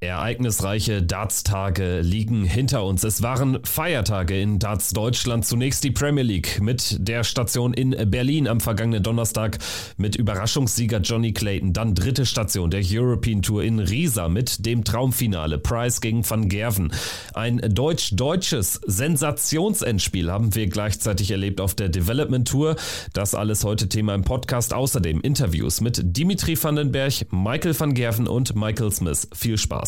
Ereignisreiche Darts-Tage liegen hinter uns. Es waren Feiertage in Darts Deutschland. Zunächst die Premier League mit der Station in Berlin am vergangenen Donnerstag mit Überraschungssieger Johnny Clayton. Dann dritte Station der European Tour in Riesa mit dem Traumfinale Price gegen Van Gerven. Ein deutsch-deutsches Sensationsendspiel haben wir gleichzeitig erlebt auf der Development Tour. Das alles heute Thema im Podcast. Außerdem Interviews mit Dimitri Vandenberg, Michael van Gerven und Michael Smith. Viel Spaß.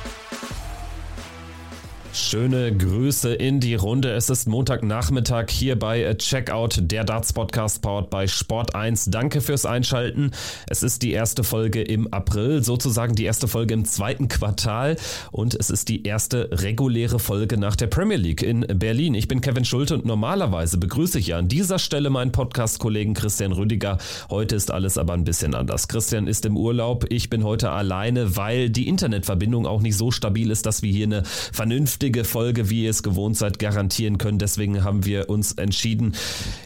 Schöne Grüße in die Runde. Es ist Montagnachmittag hier bei Checkout, der Darts Podcast powered bei Sport 1. Danke fürs Einschalten. Es ist die erste Folge im April, sozusagen die erste Folge im zweiten Quartal und es ist die erste reguläre Folge nach der Premier League in Berlin. Ich bin Kevin Schulte und normalerweise begrüße ich an dieser Stelle meinen Podcast-Kollegen Christian Rüdiger. Heute ist alles aber ein bisschen anders. Christian ist im Urlaub. Ich bin heute alleine, weil die Internetverbindung auch nicht so stabil ist, dass wir hier eine vernünftige vernünftige Folge, wie ihr es gewohnt seid, garantieren können. Deswegen haben wir uns entschieden,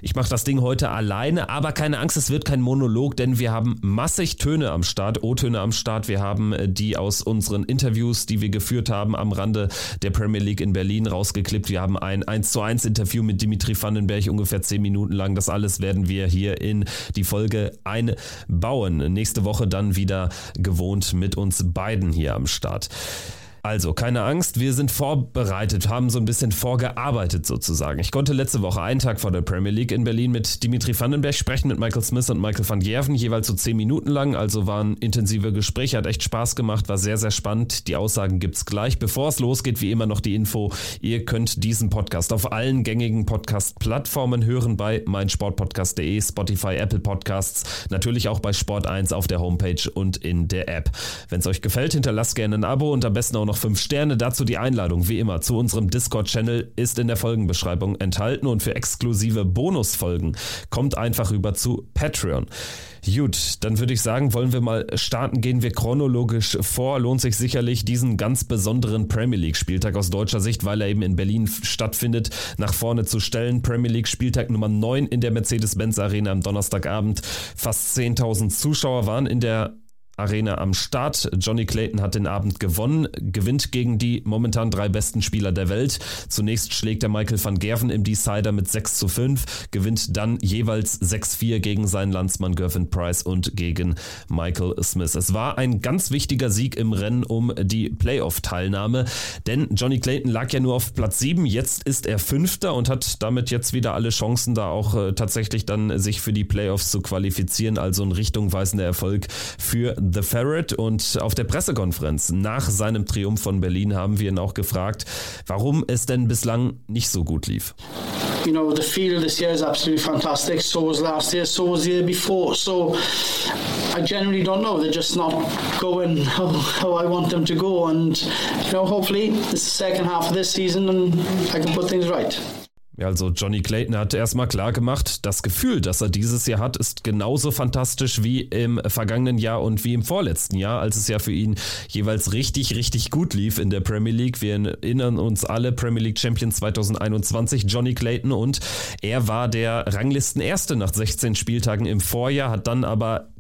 ich mache das Ding heute alleine, aber keine Angst, es wird kein Monolog, denn wir haben massig Töne am Start, O-Töne am Start. Wir haben äh, die aus unseren Interviews, die wir geführt haben am Rande der Premier League in Berlin rausgeklippt. Wir haben ein 1 zu 1 Interview mit Dimitri Vandenberg, ungefähr 10 Minuten lang. Das alles werden wir hier in die Folge einbauen. Nächste Woche dann wieder gewohnt mit uns beiden hier am Start. Also, keine Angst, wir sind vorbereitet, haben so ein bisschen vorgearbeitet sozusagen. Ich konnte letzte Woche, einen Tag vor der Premier League in Berlin, mit Dimitri Vandenberg sprechen, mit Michael Smith und Michael van Gerven, jeweils so zehn Minuten lang. Also waren intensive Gespräche, hat echt Spaß gemacht, war sehr, sehr spannend. Die Aussagen gibt's gleich. Bevor es losgeht, wie immer noch die Info. Ihr könnt diesen Podcast auf allen gängigen Podcast-Plattformen hören, bei meinsportpodcast.de, Spotify, Apple Podcasts, natürlich auch bei Sport1 auf der Homepage und in der App. Wenn es euch gefällt, hinterlasst gerne ein Abo und am besten auch noch noch 5 Sterne. Dazu die Einladung, wie immer, zu unserem Discord-Channel ist in der Folgenbeschreibung enthalten und für exklusive Bonusfolgen kommt einfach rüber zu Patreon. Gut, dann würde ich sagen, wollen wir mal starten, gehen wir chronologisch vor. Lohnt sich sicherlich diesen ganz besonderen Premier League Spieltag aus deutscher Sicht, weil er eben in Berlin stattfindet, nach vorne zu stellen. Premier League Spieltag Nummer 9 in der Mercedes-Benz Arena am Donnerstagabend. Fast 10.000 Zuschauer waren in der Arena am Start. Johnny Clayton hat den Abend gewonnen, gewinnt gegen die momentan drei besten Spieler der Welt. Zunächst schlägt er Michael van Gerven im Decider mit 6 zu 5, gewinnt dann jeweils 6-4 gegen seinen Landsmann Gervin Price und gegen Michael Smith. Es war ein ganz wichtiger Sieg im Rennen um die Playoff-Teilnahme, denn Johnny Clayton lag ja nur auf Platz 7, jetzt ist er Fünfter und hat damit jetzt wieder alle Chancen, da auch äh, tatsächlich dann sich für die Playoffs zu qualifizieren. Also ein richtungweisender Erfolg für The Ferret und auf der Pressekonferenz nach seinem Triumph von Berlin haben wir ihn auch gefragt, warum es denn bislang nicht so gut lief. You know, the field this year is absolutely fantastic. So was last year, so was the year before. So I generally don't know. They're just not going how, how I want them to go. And, you know, hopefully it's the second half of this season and I can put things right. Also Johnny Clayton hat erstmal klar gemacht, das Gefühl, das er dieses Jahr hat, ist genauso fantastisch wie im vergangenen Jahr und wie im vorletzten Jahr, als es ja für ihn jeweils richtig, richtig gut lief in der Premier League. Wir erinnern uns alle Premier League Champion 2021, Johnny Clayton und er war der Ranglistenerste nach 16 Spieltagen im Vorjahr, hat dann aber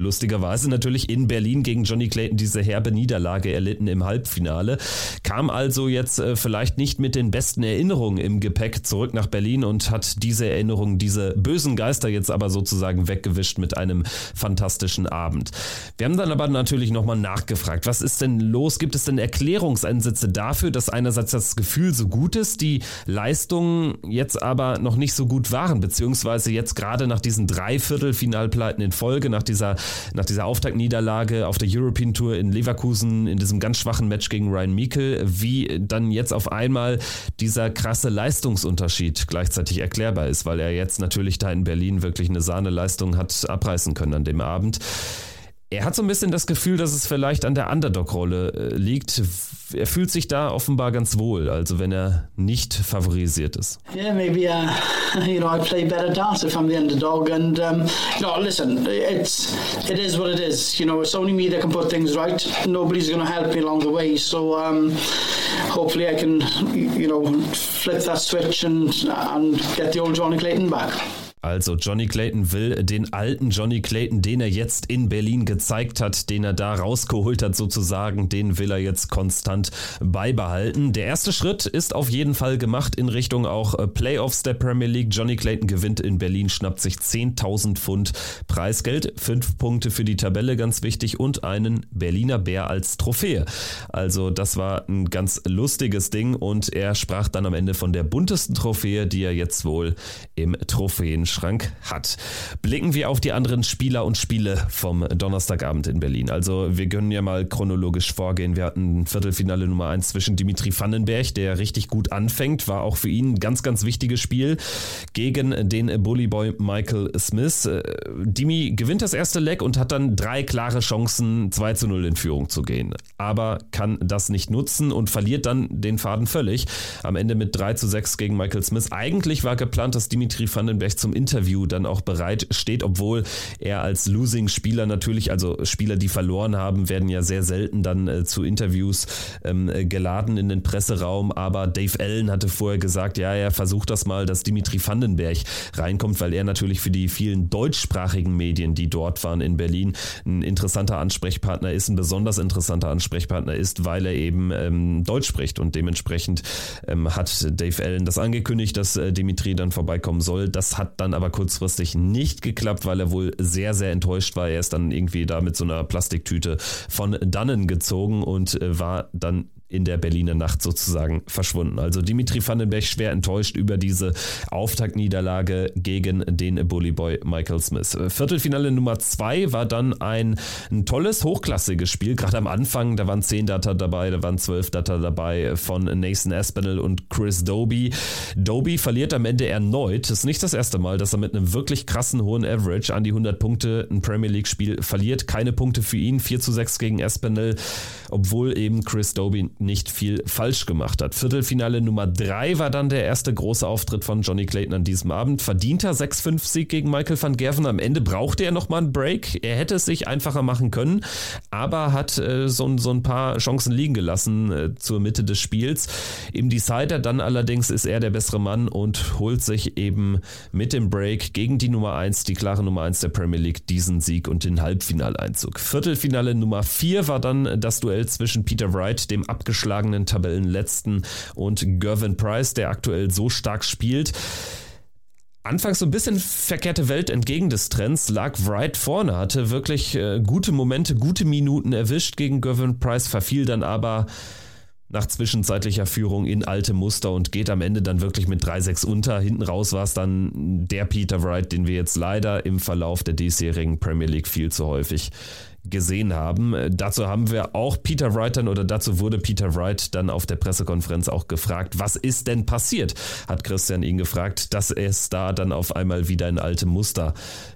lustigerweise natürlich in Berlin gegen Johnny Clayton diese herbe Niederlage erlitten im Halbfinale, kam also jetzt äh, vielleicht nicht mit den besten Erinnerungen im Gepäck zurück nach Berlin und hat diese Erinnerungen, diese bösen Geister jetzt aber sozusagen weggewischt mit einem fantastischen Abend. Wir haben dann aber natürlich nochmal nachgefragt, was ist denn los? Gibt es denn Erklärungsansätze dafür, dass einerseits das Gefühl so gut ist, die Leistungen jetzt aber noch nicht so gut waren, beziehungsweise jetzt gerade nach diesen drei Viertelfinalpleiten in Folge, nach dieser nach dieser Auftaktniederlage auf der European Tour in Leverkusen, in diesem ganz schwachen Match gegen Ryan Meikle, wie dann jetzt auf einmal dieser krasse Leistungsunterschied gleichzeitig erklärbar ist, weil er jetzt natürlich da in Berlin wirklich eine Sahneleistung hat abreißen können an dem Abend. Er hat so ein bisschen das Gefühl, dass es vielleicht an der Underdog-Rolle äh, liegt. Er fühlt sich da offenbar ganz wohl, also wenn er nicht favorisiert ist. Yeah, maybe uh, you know I play better darts if I'm the underdog, and um, you know, listen, it's it is what it is. You know, it's only me that can put things right. Nobody's going to help me along the way. So um, hopefully I can, you know, flip that switch and and get the old Johnny Clayton back. Also Johnny Clayton will den alten Johnny Clayton, den er jetzt in Berlin gezeigt hat, den er da rausgeholt hat sozusagen, den will er jetzt konstant beibehalten. Der erste Schritt ist auf jeden Fall gemacht in Richtung auch äh, Playoffs der Premier League. Johnny Clayton gewinnt in Berlin, schnappt sich 10.000 Pfund Preisgeld, fünf Punkte für die Tabelle, ganz wichtig, und einen Berliner Bär als Trophäe. Also das war ein ganz lustiges Ding und er sprach dann am Ende von der buntesten Trophäe, die er jetzt wohl im Trophäen Schrank hat. Blicken wir auf die anderen Spieler und Spiele vom Donnerstagabend in Berlin. Also wir können ja mal chronologisch vorgehen. Wir hatten Viertelfinale Nummer 1 zwischen Dimitri Vandenberg, der richtig gut anfängt, war auch für ihn ein ganz, ganz wichtiges Spiel gegen den Bullyboy Michael Smith. Äh, Dimi gewinnt das erste Leck und hat dann drei klare Chancen, 2 zu 0 in Führung zu gehen. Aber kann das nicht nutzen und verliert dann den Faden völlig. Am Ende mit 3 zu 6 gegen Michael Smith. Eigentlich war geplant, dass Dimitri Vandenberg zum Interview dann auch bereit steht, obwohl er als Losing-Spieler natürlich, also Spieler, die verloren haben, werden ja sehr selten dann äh, zu Interviews ähm, geladen in den Presseraum. Aber Dave Allen hatte vorher gesagt, ja, er versucht das mal, dass Dimitri Vandenberg reinkommt, weil er natürlich für die vielen deutschsprachigen Medien, die dort waren in Berlin, ein interessanter Ansprechpartner ist, ein besonders interessanter Ansprechpartner ist, weil er eben ähm, Deutsch spricht und dementsprechend ähm, hat Dave Allen das angekündigt, dass äh, Dimitri dann vorbeikommen soll. Das hat dann aber kurzfristig nicht geklappt, weil er wohl sehr, sehr enttäuscht war. Er ist dann irgendwie da mit so einer Plastiktüte von dannen gezogen und äh, war dann in der Berliner Nacht sozusagen verschwunden. Also Dimitri Vandenberg schwer enttäuscht über diese Auftaktniederlage gegen den Bullyboy Michael Smith. Viertelfinale Nummer zwei war dann ein, ein tolles, hochklassiges Spiel. Gerade am Anfang, da waren zehn Data dabei, da waren zwölf Data dabei von Nathan Aspinall und Chris Doby. Doby verliert am Ende erneut. Ist nicht das erste Mal, dass er mit einem wirklich krassen hohen Average an die 100 Punkte ein Premier League Spiel verliert. Keine Punkte für ihn. 4 zu 6 gegen Aspinall, obwohl eben Chris Doby nicht viel falsch gemacht hat. Viertelfinale Nummer 3 war dann der erste große Auftritt von Johnny Clayton an diesem Abend. Verdienter 6-5-Sieg gegen Michael van Gerven. Am Ende brauchte er nochmal einen Break. Er hätte es sich einfacher machen können, aber hat äh, so, so, ein paar Chancen liegen gelassen äh, zur Mitte des Spiels. Im Decider dann allerdings ist er der bessere Mann und holt sich eben mit dem Break gegen die Nummer 1, die klare Nummer 1 der Premier League, diesen Sieg und den Halbfinaleinzug. Viertelfinale Nummer 4 war dann das Duell zwischen Peter Wright, dem abgeschlossenen abgeschlagenen Tabellenletzten und Gervin Price, der aktuell so stark spielt. Anfangs so ein bisschen verkehrte Welt entgegen des Trends, lag Wright vorne, hatte wirklich äh, gute Momente, gute Minuten erwischt gegen Gervin Price, verfiel dann aber nach zwischenzeitlicher Führung in alte Muster und geht am Ende dann wirklich mit 3-6 unter. Hinten raus war es dann der Peter Wright, den wir jetzt leider im Verlauf der diesjährigen Premier League viel zu häufig gesehen haben. Dazu haben wir auch Peter Wright dann oder dazu wurde Peter Wright dann auf der Pressekonferenz auch gefragt, was ist denn passiert? Hat Christian ihn gefragt, dass es da dann auf einmal wieder in alte Muster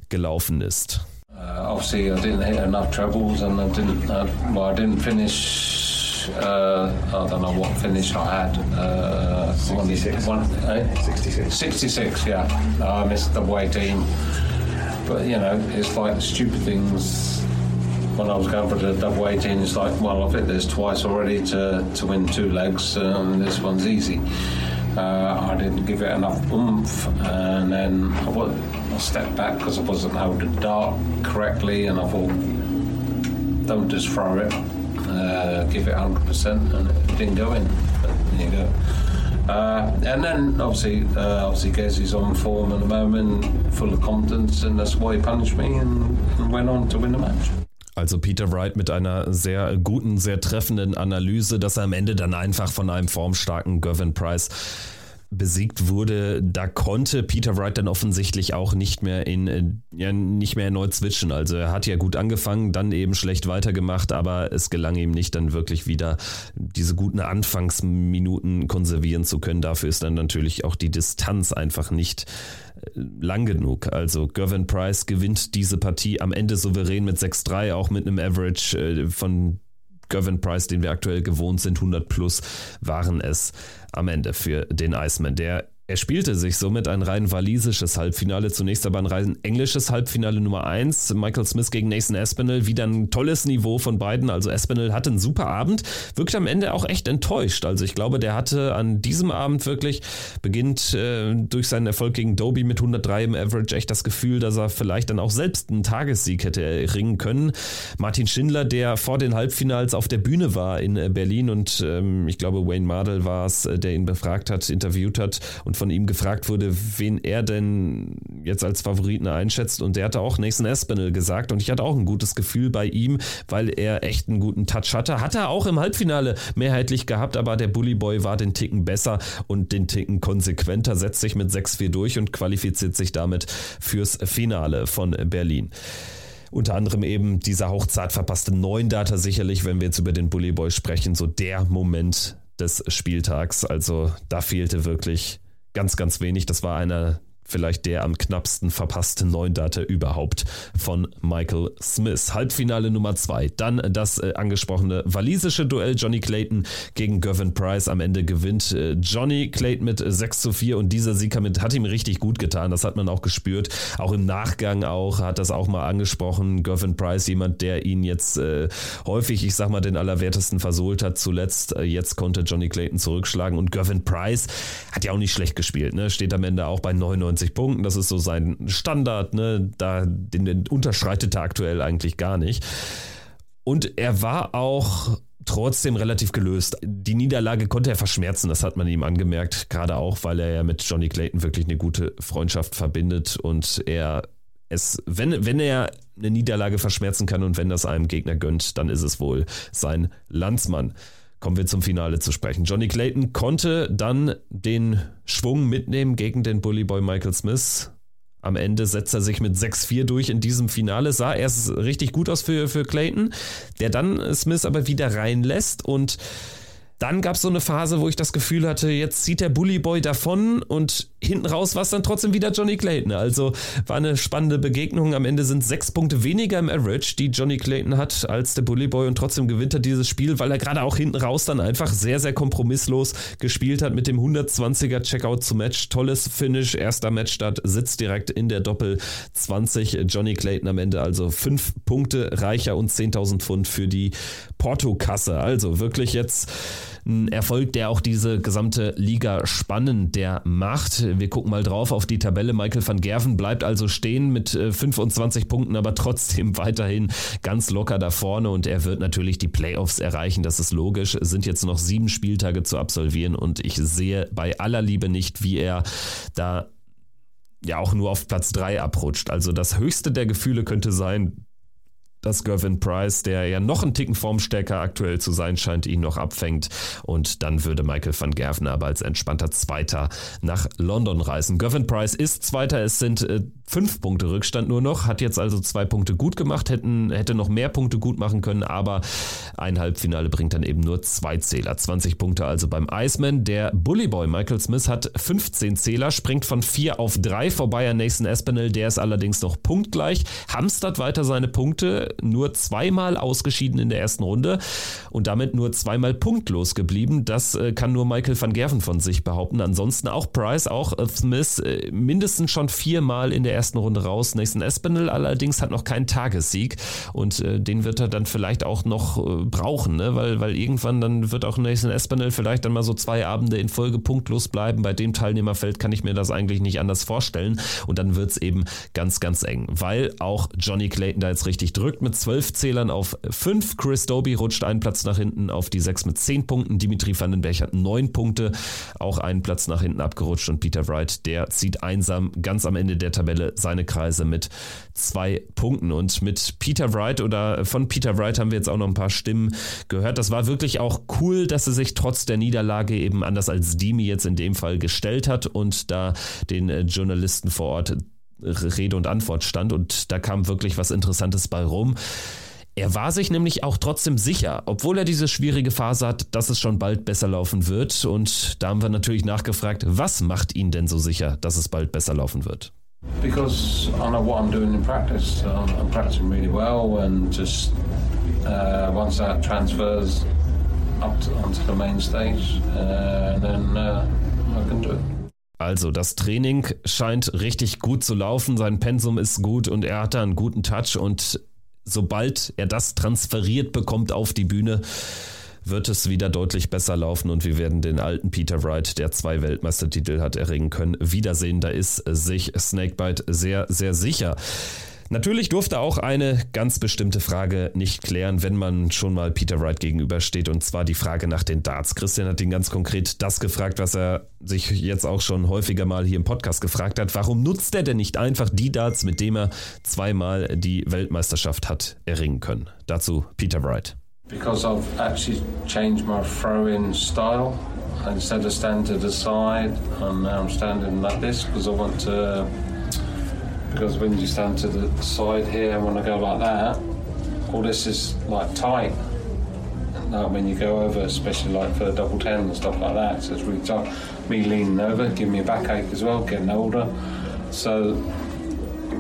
gelaufen ist. Uh, obviously, I didn't hit enough trebles and I didn't. Uh, well, I didn't finish. Uh, I don't know what finish I had. Uh, 66. One, eh? 66. 66, yeah. I missed the away team. But, you know, it's like stupid things when I was going for the double 18, it's like, well, I've hit this twice already to, to win two legs, and this one's easy. Uh, I didn't give it enough oomph, and then I, stepped back because I wasn't holding dart correctly, and I thought, don't just throw it, uh, give it 100%, and it didn't go in. But there you go. Uh, and then obviously, uh, obviously, Gezzy's on form at the moment, full of confidence, and that's why he punished me and, and went on to win the match. Also Peter Wright mit einer sehr guten, sehr treffenden Analyse, dass er am Ende dann einfach von einem formstarken Gervin Price besiegt wurde, da konnte Peter Wright dann offensichtlich auch nicht mehr in äh, ja nicht mehr erneut switchen. Also er hat ja gut angefangen, dann eben schlecht weitergemacht, aber es gelang ihm nicht dann wirklich wieder diese guten Anfangsminuten konservieren zu können. Dafür ist dann natürlich auch die Distanz einfach nicht äh, lang genug. Also Gervin Price gewinnt diese Partie am Ende souverän mit 6-3, auch mit einem Average äh, von Gervin Price, den wir aktuell gewohnt sind, 100 plus waren es am Ende für den Iceman, der er spielte sich somit ein rein walisisches Halbfinale, zunächst aber ein rein englisches Halbfinale Nummer 1. Michael Smith gegen Nathan Aspinall, wieder ein tolles Niveau von beiden. Also Aspinall hatte einen super Abend, wirkte am Ende auch echt enttäuscht. Also ich glaube, der hatte an diesem Abend wirklich, beginnt äh, durch seinen Erfolg gegen Doby mit 103 im Average, echt das Gefühl, dass er vielleicht dann auch selbst einen Tagessieg hätte erringen können. Martin Schindler, der vor den Halbfinals auf der Bühne war in äh, Berlin und ähm, ich glaube, Wayne Mardell war es, äh, der ihn befragt hat, interviewt hat und von ihm gefragt wurde, wen er denn jetzt als Favoriten einschätzt. Und der hatte auch Nathan Espinel gesagt. Und ich hatte auch ein gutes Gefühl bei ihm, weil er echt einen guten Touch hatte. Hat er auch im Halbfinale mehrheitlich gehabt, aber der Bully Boy war den Ticken besser und den Ticken konsequenter, setzt sich mit 6-4 durch und qualifiziert sich damit fürs Finale von Berlin unter anderem eben dieser hochzart verpasste Neun-Data sicherlich, wenn wir jetzt über den Bully Boy sprechen, so der Moment des Spieltags. Also da fehlte wirklich ganz, ganz wenig. Das war einer vielleicht der am knappsten verpasste Neundate überhaupt von Michael Smith. Halbfinale Nummer zwei. Dann das äh, angesprochene walisische Duell Johnny Clayton gegen Gervin Price. Am Ende gewinnt äh, Johnny Clayton mit 6 zu 4 und dieser Sieg hat ihm richtig gut getan. Das hat man auch gespürt. Auch im Nachgang auch hat das auch mal angesprochen. Gervin Price, jemand, der ihn jetzt äh, häufig, ich sag mal, den Allerwertesten versohlt hat zuletzt. Äh, jetzt konnte Johnny Clayton zurückschlagen und Gervin Price hat ja auch nicht schlecht gespielt. Ne? Steht am Ende auch bei 99 95 Punkten. Das ist so sein Standard. Ne? Da, den, den unterschreitet er aktuell eigentlich gar nicht. Und er war auch trotzdem relativ gelöst. Die Niederlage konnte er verschmerzen, das hat man ihm angemerkt, gerade auch, weil er ja mit Johnny Clayton wirklich eine gute Freundschaft verbindet und er es, wenn, wenn er eine Niederlage verschmerzen kann und wenn das einem Gegner gönnt, dann ist es wohl sein Landsmann. Kommen wir zum Finale zu sprechen. Johnny Clayton konnte dann den Schwung mitnehmen gegen den Bullyboy Michael Smith. Am Ende setzt er sich mit 6-4 durch in diesem Finale. Sah erst richtig gut aus für, für Clayton, der dann Smith aber wieder reinlässt und dann gab es so eine Phase, wo ich das Gefühl hatte, jetzt zieht der Bully Boy davon und hinten raus war es dann trotzdem wieder Johnny Clayton. Also war eine spannende Begegnung. Am Ende sind sechs Punkte weniger im Average, die Johnny Clayton hat als der Bully Boy und trotzdem gewinnt er dieses Spiel, weil er gerade auch hinten raus dann einfach sehr, sehr kompromisslos gespielt hat mit dem 120er Checkout zu Match. Tolles Finish, erster Matchstart, sitzt direkt in der Doppel 20. Johnny Clayton am Ende also fünf Punkte reicher und 10.000 Pfund für die Portokasse. Also wirklich jetzt ein Erfolg, der auch diese gesamte Liga spannend der macht. Wir gucken mal drauf auf die Tabelle. Michael van Gerven bleibt also stehen mit 25 äh, Punkten, aber trotzdem weiterhin ganz locker da vorne und er wird natürlich die Playoffs erreichen. Das ist logisch. Es sind jetzt noch sieben Spieltage zu absolvieren und ich sehe bei aller Liebe nicht, wie er da ja auch nur auf Platz 3 abrutscht. Also das höchste der Gefühle könnte sein, dass Gervin Price, der ja noch einen Ticken formstärker aktuell zu sein scheint, ihn noch abfängt. Und dann würde Michael van Gerven aber als entspannter Zweiter nach London reisen. Gervin Price ist Zweiter. Es sind äh, fünf Punkte Rückstand nur noch, hat jetzt also zwei Punkte gut gemacht, hätten, hätte noch mehr Punkte gut machen können, aber ein Halbfinale bringt dann eben nur zwei Zähler. 20 Punkte also beim Iceman. Der Bullyboy Michael Smith hat 15 Zähler, springt von 4 auf 3 vorbei an Nathan Espinel, der ist allerdings noch punktgleich, hamstert weiter seine Punkte, nur zweimal ausgeschieden in der ersten Runde und damit nur zweimal punktlos geblieben. Das äh, kann nur Michael van Gerven von sich behaupten. Ansonsten auch Price, auch Smith äh, mindestens schon viermal in der ersten Runde raus. Nathan Espinel allerdings hat noch keinen Tagessieg und den wird er dann vielleicht auch noch brauchen, ne? weil, weil irgendwann dann wird auch Nathan Espinel vielleicht dann mal so zwei Abende in Folge punktlos bleiben. Bei dem Teilnehmerfeld kann ich mir das eigentlich nicht anders vorstellen und dann wird es eben ganz, ganz eng, weil auch Johnny Clayton da jetzt richtig drückt mit 12 Zählern auf 5. Chris Doby rutscht einen Platz nach hinten auf die 6 mit 10 Punkten. Dimitri Vandenberg hat 9 Punkte, auch einen Platz nach hinten abgerutscht. Und Peter Wright, der zieht einsam ganz am Ende der Tabelle seine Kreise mit 2 Punkten. Und mit Peter Wright oder von Peter Wright haben wir jetzt auch noch ein paar Stimmen gehört. Das war wirklich auch cool, dass er sich trotz der Niederlage eben anders als Dimi jetzt in dem Fall gestellt hat und da den äh, Journalisten vor Ort Rede und Antwort stand und da kam wirklich was Interessantes bei rum. Er war sich nämlich auch trotzdem sicher, obwohl er diese schwierige Phase hat, dass es schon bald besser laufen wird. Und da haben wir natürlich nachgefragt, was macht ihn denn so sicher, dass es bald besser laufen wird? Because I know what I'm doing in practice. Um, I'm practicing really well, and just uh, once that transfers up to, onto the main stage, uh, then uh, I can do it. Also das Training scheint richtig gut zu laufen, sein Pensum ist gut und er hat da einen guten Touch und sobald er das transferiert bekommt auf die Bühne, wird es wieder deutlich besser laufen und wir werden den alten Peter Wright, der zwei Weltmeistertitel hat erringen können, wiedersehen. Da ist sich Snakebite sehr, sehr sicher. Natürlich durfte auch eine ganz bestimmte Frage nicht klären, wenn man schon mal Peter Wright gegenübersteht, und zwar die Frage nach den Darts. Christian hat ihn ganz konkret das gefragt, was er sich jetzt auch schon häufiger mal hier im Podcast gefragt hat. Warum nutzt er denn nicht einfach die Darts, mit dem er zweimal die Weltmeisterschaft hat erringen können? Dazu Peter Wright. Because I've actually changed my throwing style. Instead of standing to the side, I'm now standing like this because I want to because when you stand to the side here when I go like that, all this is like tight. Like when you go over, especially like for double ten and stuff like that, so it's really tight. Me leaning over, giving me a backache as well, getting older. So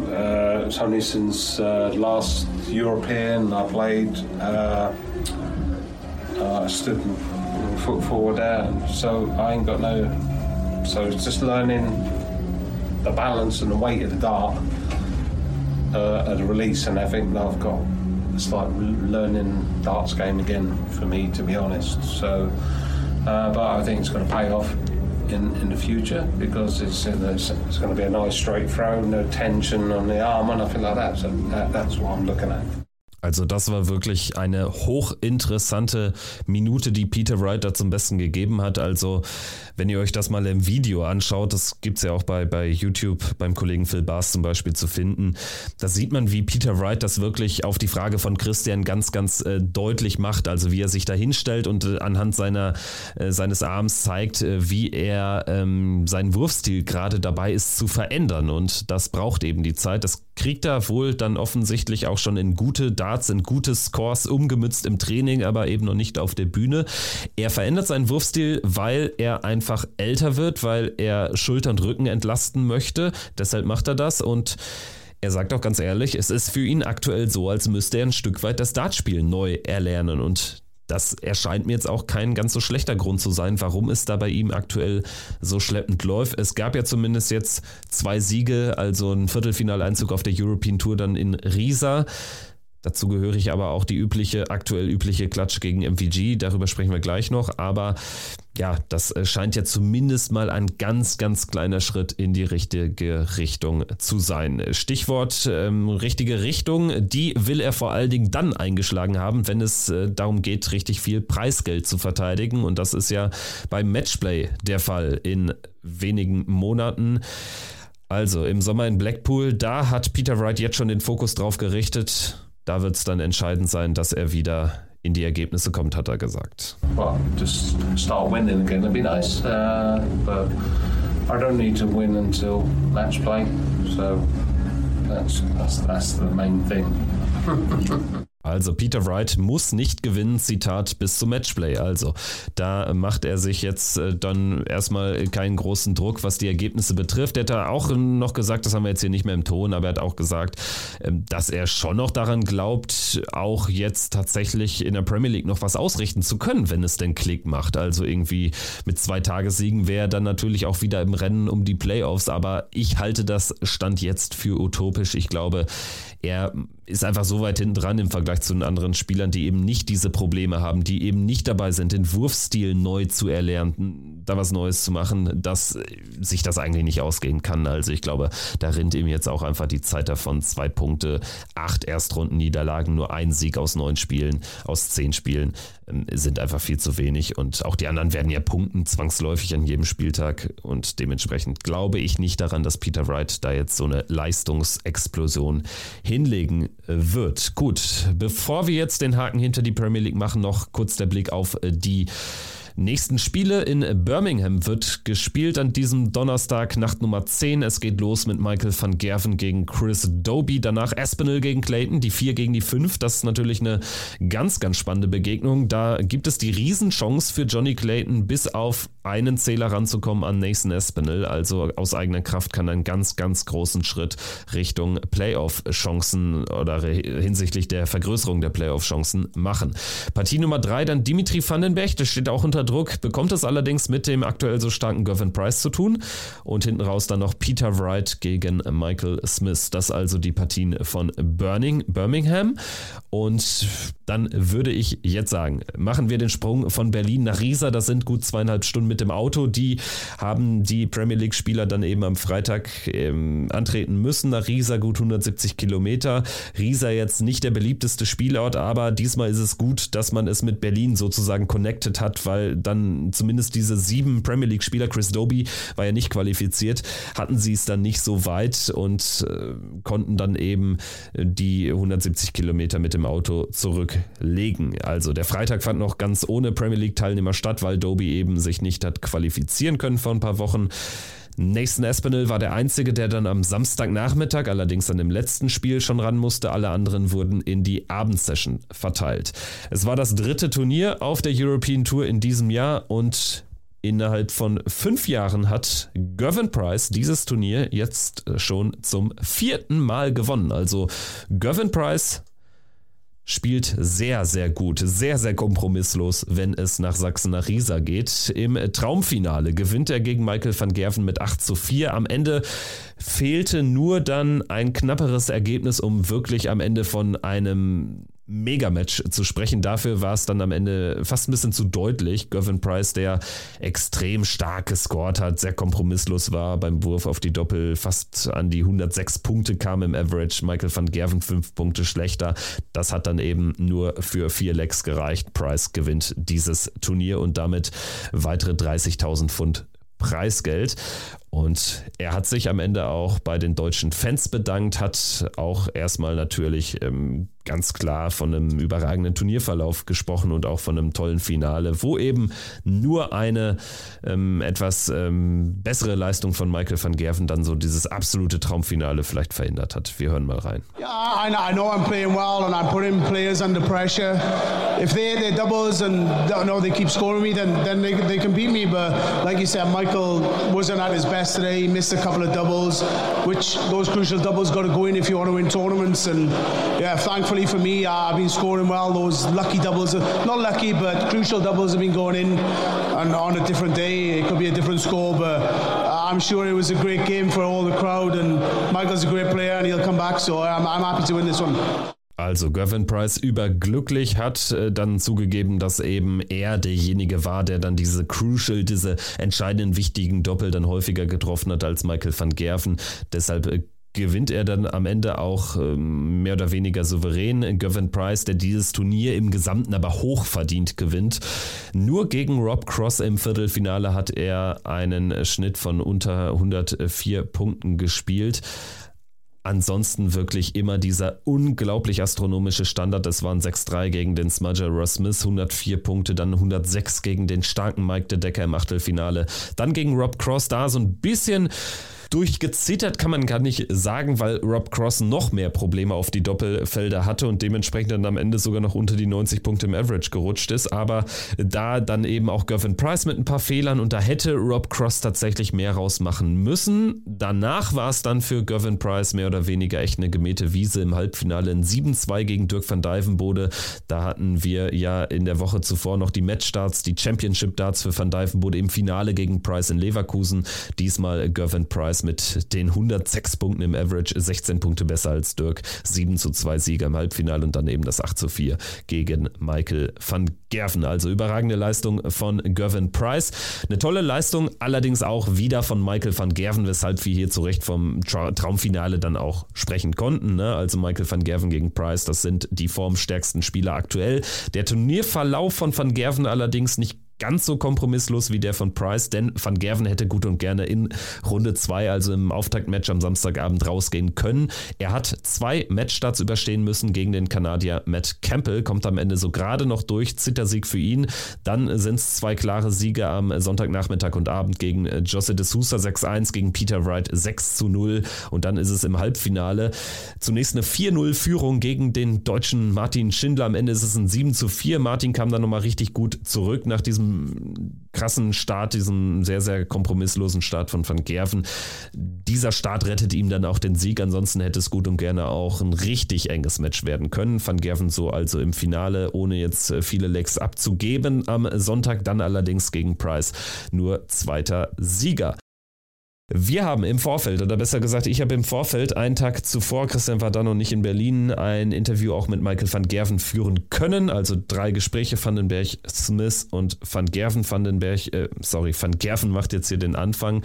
uh, it's only since uh, last European I played, uh I stood foot forward there, so I ain't got no. So it's just learning the balance and the weight of the dart uh, at the release, and I think I've got it's like learning darts game again for me, to be honest. So, uh, but I think it's going to pay off in, in the future because it's, it's, it's going to be a nice straight throw, no tension on the arm or nothing like that. So that, that's what I'm looking at. Also das war wirklich eine hochinteressante Minute, die Peter Wright da zum Besten gegeben hat. Also wenn ihr euch das mal im Video anschaut, das gibt es ja auch bei, bei YouTube beim Kollegen Phil Bars zum Beispiel zu finden, da sieht man, wie Peter Wright das wirklich auf die Frage von Christian ganz, ganz äh, deutlich macht. Also wie er sich da hinstellt und äh, anhand seiner, äh, seines Arms zeigt, äh, wie er ähm, seinen Wurfstil gerade dabei ist zu verändern. Und das braucht eben die Zeit. Das kriegt er wohl dann offensichtlich auch schon in gute Darts, in gute Scores umgemützt im Training, aber eben noch nicht auf der Bühne. Er verändert seinen Wurfstil, weil er einfach älter wird, weil er Schulter und Rücken entlasten möchte. Deshalb macht er das und er sagt auch ganz ehrlich, es ist für ihn aktuell so, als müsste er ein Stück weit das Dartspiel neu erlernen und das erscheint mir jetzt auch kein ganz so schlechter Grund zu sein, warum es da bei ihm aktuell so schleppend läuft. Es gab ja zumindest jetzt zwei Siege, also ein Viertelfinaleinzug auf der European Tour dann in Riesa. Dazu gehöre ich aber auch die übliche, aktuell übliche Klatsch gegen MVG. Darüber sprechen wir gleich noch. Aber ja, das äh, scheint ja zumindest mal ein ganz, ganz kleiner Schritt in die richtige Richtung zu sein. Stichwort ähm, richtige Richtung, die will er vor allen Dingen dann eingeschlagen haben, wenn es äh, darum geht, richtig viel Preisgeld zu verteidigen. Und das ist ja beim Matchplay der Fall in wenigen Monaten. Also im Sommer in Blackpool, da hat Peter Wright jetzt schon den Fokus drauf gerichtet da wird es dann entscheidend sein, dass er wieder in die Ergebnisse kommt, hat er gesagt. Well, just start winning again would be nice, uh, but I don't need to win until match play, so that's that's, that's the main thing. Also Peter Wright muss nicht gewinnen, Zitat, bis zum Matchplay. Also da macht er sich jetzt äh, dann erstmal keinen großen Druck, was die Ergebnisse betrifft. Er hat auch noch gesagt, das haben wir jetzt hier nicht mehr im Ton, aber er hat auch gesagt, ähm, dass er schon noch daran glaubt, auch jetzt tatsächlich in der Premier League noch was ausrichten zu können, wenn es denn Klick macht. Also irgendwie mit zwei Tagessiegen wäre er dann natürlich auch wieder im Rennen um die Playoffs, aber ich halte das Stand jetzt für utopisch. Ich glaube, er ist einfach so weit hinten dran im Vergleich zu den anderen Spielern, die eben nicht diese Probleme haben, die eben nicht dabei sind, den Wurfstil neu zu erlernen, da was Neues zu machen, dass sich das eigentlich nicht ausgehen kann. Also ich glaube, da rinnt ihm jetzt auch einfach die Zeit davon. Zwei Punkte, acht Erstrunden-Niederlagen, nur ein Sieg aus neun Spielen, aus zehn Spielen ähm, sind einfach viel zu wenig. Und auch die anderen werden ja punkten, zwangsläufig an jedem Spieltag. Und dementsprechend glaube ich nicht daran, dass Peter Wright da jetzt so eine Leistungsexplosion hinlegen wird. Gut, bevor wir jetzt den Haken hinter die Premier League machen, noch kurz der Blick auf äh, die nächsten Spiele in Birmingham wird gespielt an diesem Donnerstag, Nacht Nummer 10. Es geht los mit Michael van Gerven gegen Chris Doby, danach Aspinall gegen Clayton, die 4 gegen die 5. Das ist natürlich eine ganz, ganz spannende Begegnung. Da gibt es die Riesenchance für Johnny Clayton, bis auf einen Zähler ranzukommen an Nathan Aspinall. Also aus eigener Kraft kann er einen ganz, ganz großen Schritt Richtung Playoff-Chancen oder hinsichtlich der Vergrößerung der Playoff-Chancen machen. Partie Nummer 3 dann Dimitri Vandenberg, der steht auch unter Druck, bekommt es allerdings mit dem aktuell so starken Gavin Price zu tun. Und hinten raus dann noch Peter Wright gegen Michael Smith. Das also die Partien von Burning, Birmingham. Und dann würde ich jetzt sagen, machen wir den Sprung von Berlin nach Riesa. Das sind gut zweieinhalb Stunden mit dem Auto. Die haben die Premier League-Spieler dann eben am Freitag ähm, antreten müssen. Nach Riesa gut 170 Kilometer. Riesa jetzt nicht der beliebteste Spielort, aber diesmal ist es gut, dass man es mit Berlin sozusagen connected hat, weil dann zumindest diese sieben Premier League-Spieler, Chris Doby war ja nicht qualifiziert, hatten sie es dann nicht so weit und äh, konnten dann eben die 170 Kilometer mit dem Auto zurücklegen. Also der Freitag fand noch ganz ohne Premier League-Teilnehmer statt, weil Doby eben sich nicht hat qualifizieren können vor ein paar Wochen. Nathan Espinel war der Einzige, der dann am Samstagnachmittag, allerdings dann im letzten Spiel schon ran musste. Alle anderen wurden in die Abendsession verteilt. Es war das dritte Turnier auf der European Tour in diesem Jahr und innerhalb von fünf Jahren hat Gavin Price dieses Turnier jetzt schon zum vierten Mal gewonnen. Also Gavin Price spielt sehr, sehr gut, sehr, sehr kompromisslos, wenn es nach Sachsen nach Riesa geht. Im Traumfinale gewinnt er gegen Michael van Gerven mit 8 zu 4. Am Ende fehlte nur dann ein knapperes Ergebnis, um wirklich am Ende von einem Megamatch zu sprechen. Dafür war es dann am Ende fast ein bisschen zu deutlich. Gavin Price, der extrem stark gescored hat, sehr kompromisslos war beim Wurf auf die Doppel, fast an die 106 Punkte kam im Average. Michael van Gerven fünf Punkte schlechter. Das hat dann eben nur für vier Legs gereicht. Price gewinnt dieses Turnier und damit weitere 30.000 Pfund Preisgeld. Und er hat sich am Ende auch bei den deutschen Fans bedankt, hat auch erstmal natürlich ähm, ganz klar von einem überragenden Turnierverlauf gesprochen und auch von einem tollen Finale, wo eben nur eine ähm, etwas ähm, bessere Leistung von Michael van Gerven dann so dieses absolute Traumfinale vielleicht verhindert hat. Wir hören mal rein. Yeah, I know I'm playing well and I'm putting players under pressure. If they they doubles and know they keep scoring me, then then they, they can beat me. But like you said, Michael wasn't at his best yesterday. He missed a couple of doubles, which those crucial doubles got to go in if you want to win tournaments. And yeah, thankfully for me, I've been scoring well. Those lucky doubles, not lucky, but crucial doubles have been going in. And on a different day, it could be a different score, but I'm sure it was a great game for all the crowd. And Michael's a great player, and he'll come back. So I'm, I'm happy to win this one. Also Gavin Price überglücklich hat äh, dann zugegeben, dass eben er derjenige war, der dann diese crucial, diese entscheidenden wichtigen Doppel dann häufiger getroffen hat als Michael van Gerven. Deshalb äh, gewinnt er dann am Ende auch ähm, mehr oder weniger souverän. Gavin Price, der dieses Turnier im Gesamten aber hochverdient gewinnt. Nur gegen Rob Cross im Viertelfinale hat er einen Schnitt von unter 104 Punkten gespielt. Ansonsten wirklich immer dieser unglaublich astronomische Standard. Es waren 6-3 gegen den Smudger Ross Smith, 104 Punkte, dann 106 gegen den starken Mike de Decker im Achtelfinale. Dann gegen Rob Cross da so ein bisschen durchgezittert kann man gar nicht sagen, weil Rob Cross noch mehr Probleme auf die Doppelfelder hatte und dementsprechend dann am Ende sogar noch unter die 90 Punkte im Average gerutscht ist. Aber da dann eben auch Gavin Price mit ein paar Fehlern und da hätte Rob Cross tatsächlich mehr rausmachen müssen. Danach war es dann für Gavin Price mehr oder weniger echt eine gemähte Wiese im Halbfinale in 7-2 gegen Dirk van Dijvenbode. Da hatten wir ja in der Woche zuvor noch die Matchstarts, die Championship Darts für van Dijvenbode im Finale gegen Price in Leverkusen. Diesmal Gavin Price mit den 106 Punkten im Average 16 Punkte besser als Dirk. 7 zu 2 Sieger im Halbfinale und dann eben das 8 zu 4 gegen Michael van Gerven. Also überragende Leistung von Gervin Price. Eine tolle Leistung, allerdings auch wieder von Michael van Gerven, weshalb wir hier zu Recht vom Tra Traumfinale dann auch sprechen konnten. Ne? Also Michael van Gerven gegen Price, das sind die formstärksten Spieler aktuell. Der Turnierverlauf von van Gerven allerdings nicht ganz so kompromisslos wie der von Price, denn Van Gerven hätte gut und gerne in Runde 2, also im Auftaktmatch am Samstagabend, rausgehen können. Er hat zwei Matchstarts überstehen müssen gegen den Kanadier Matt Campbell, kommt am Ende so gerade noch durch, Zittersieg für ihn. Dann sind es zwei klare Siege am Sonntagnachmittag und Abend gegen Jose de Sousa 6-1, gegen Peter Wright 6-0 und dann ist es im Halbfinale zunächst eine 4-0-Führung gegen den deutschen Martin Schindler. Am Ende ist es ein 7-4. Martin kam dann nochmal richtig gut zurück nach diesem krassen Start, diesem sehr, sehr kompromisslosen Start von Van Gerven. Dieser Start rettet ihm dann auch den Sieg. Ansonsten hätte es gut und gerne auch ein richtig enges Match werden können. Van Gerven so also im Finale, ohne jetzt äh, viele Lecks abzugeben. Am Sonntag dann allerdings gegen Price nur zweiter Sieger. Wir haben im Vorfeld, oder besser gesagt, ich habe im Vorfeld einen Tag zuvor, Christian war da noch nicht in Berlin, ein Interview auch mit Michael van Gerven führen können. Also drei Gespräche, Vandenberg, Smith und van Gerven. Vandenberg, äh, sorry, van Gerven macht jetzt hier den Anfang.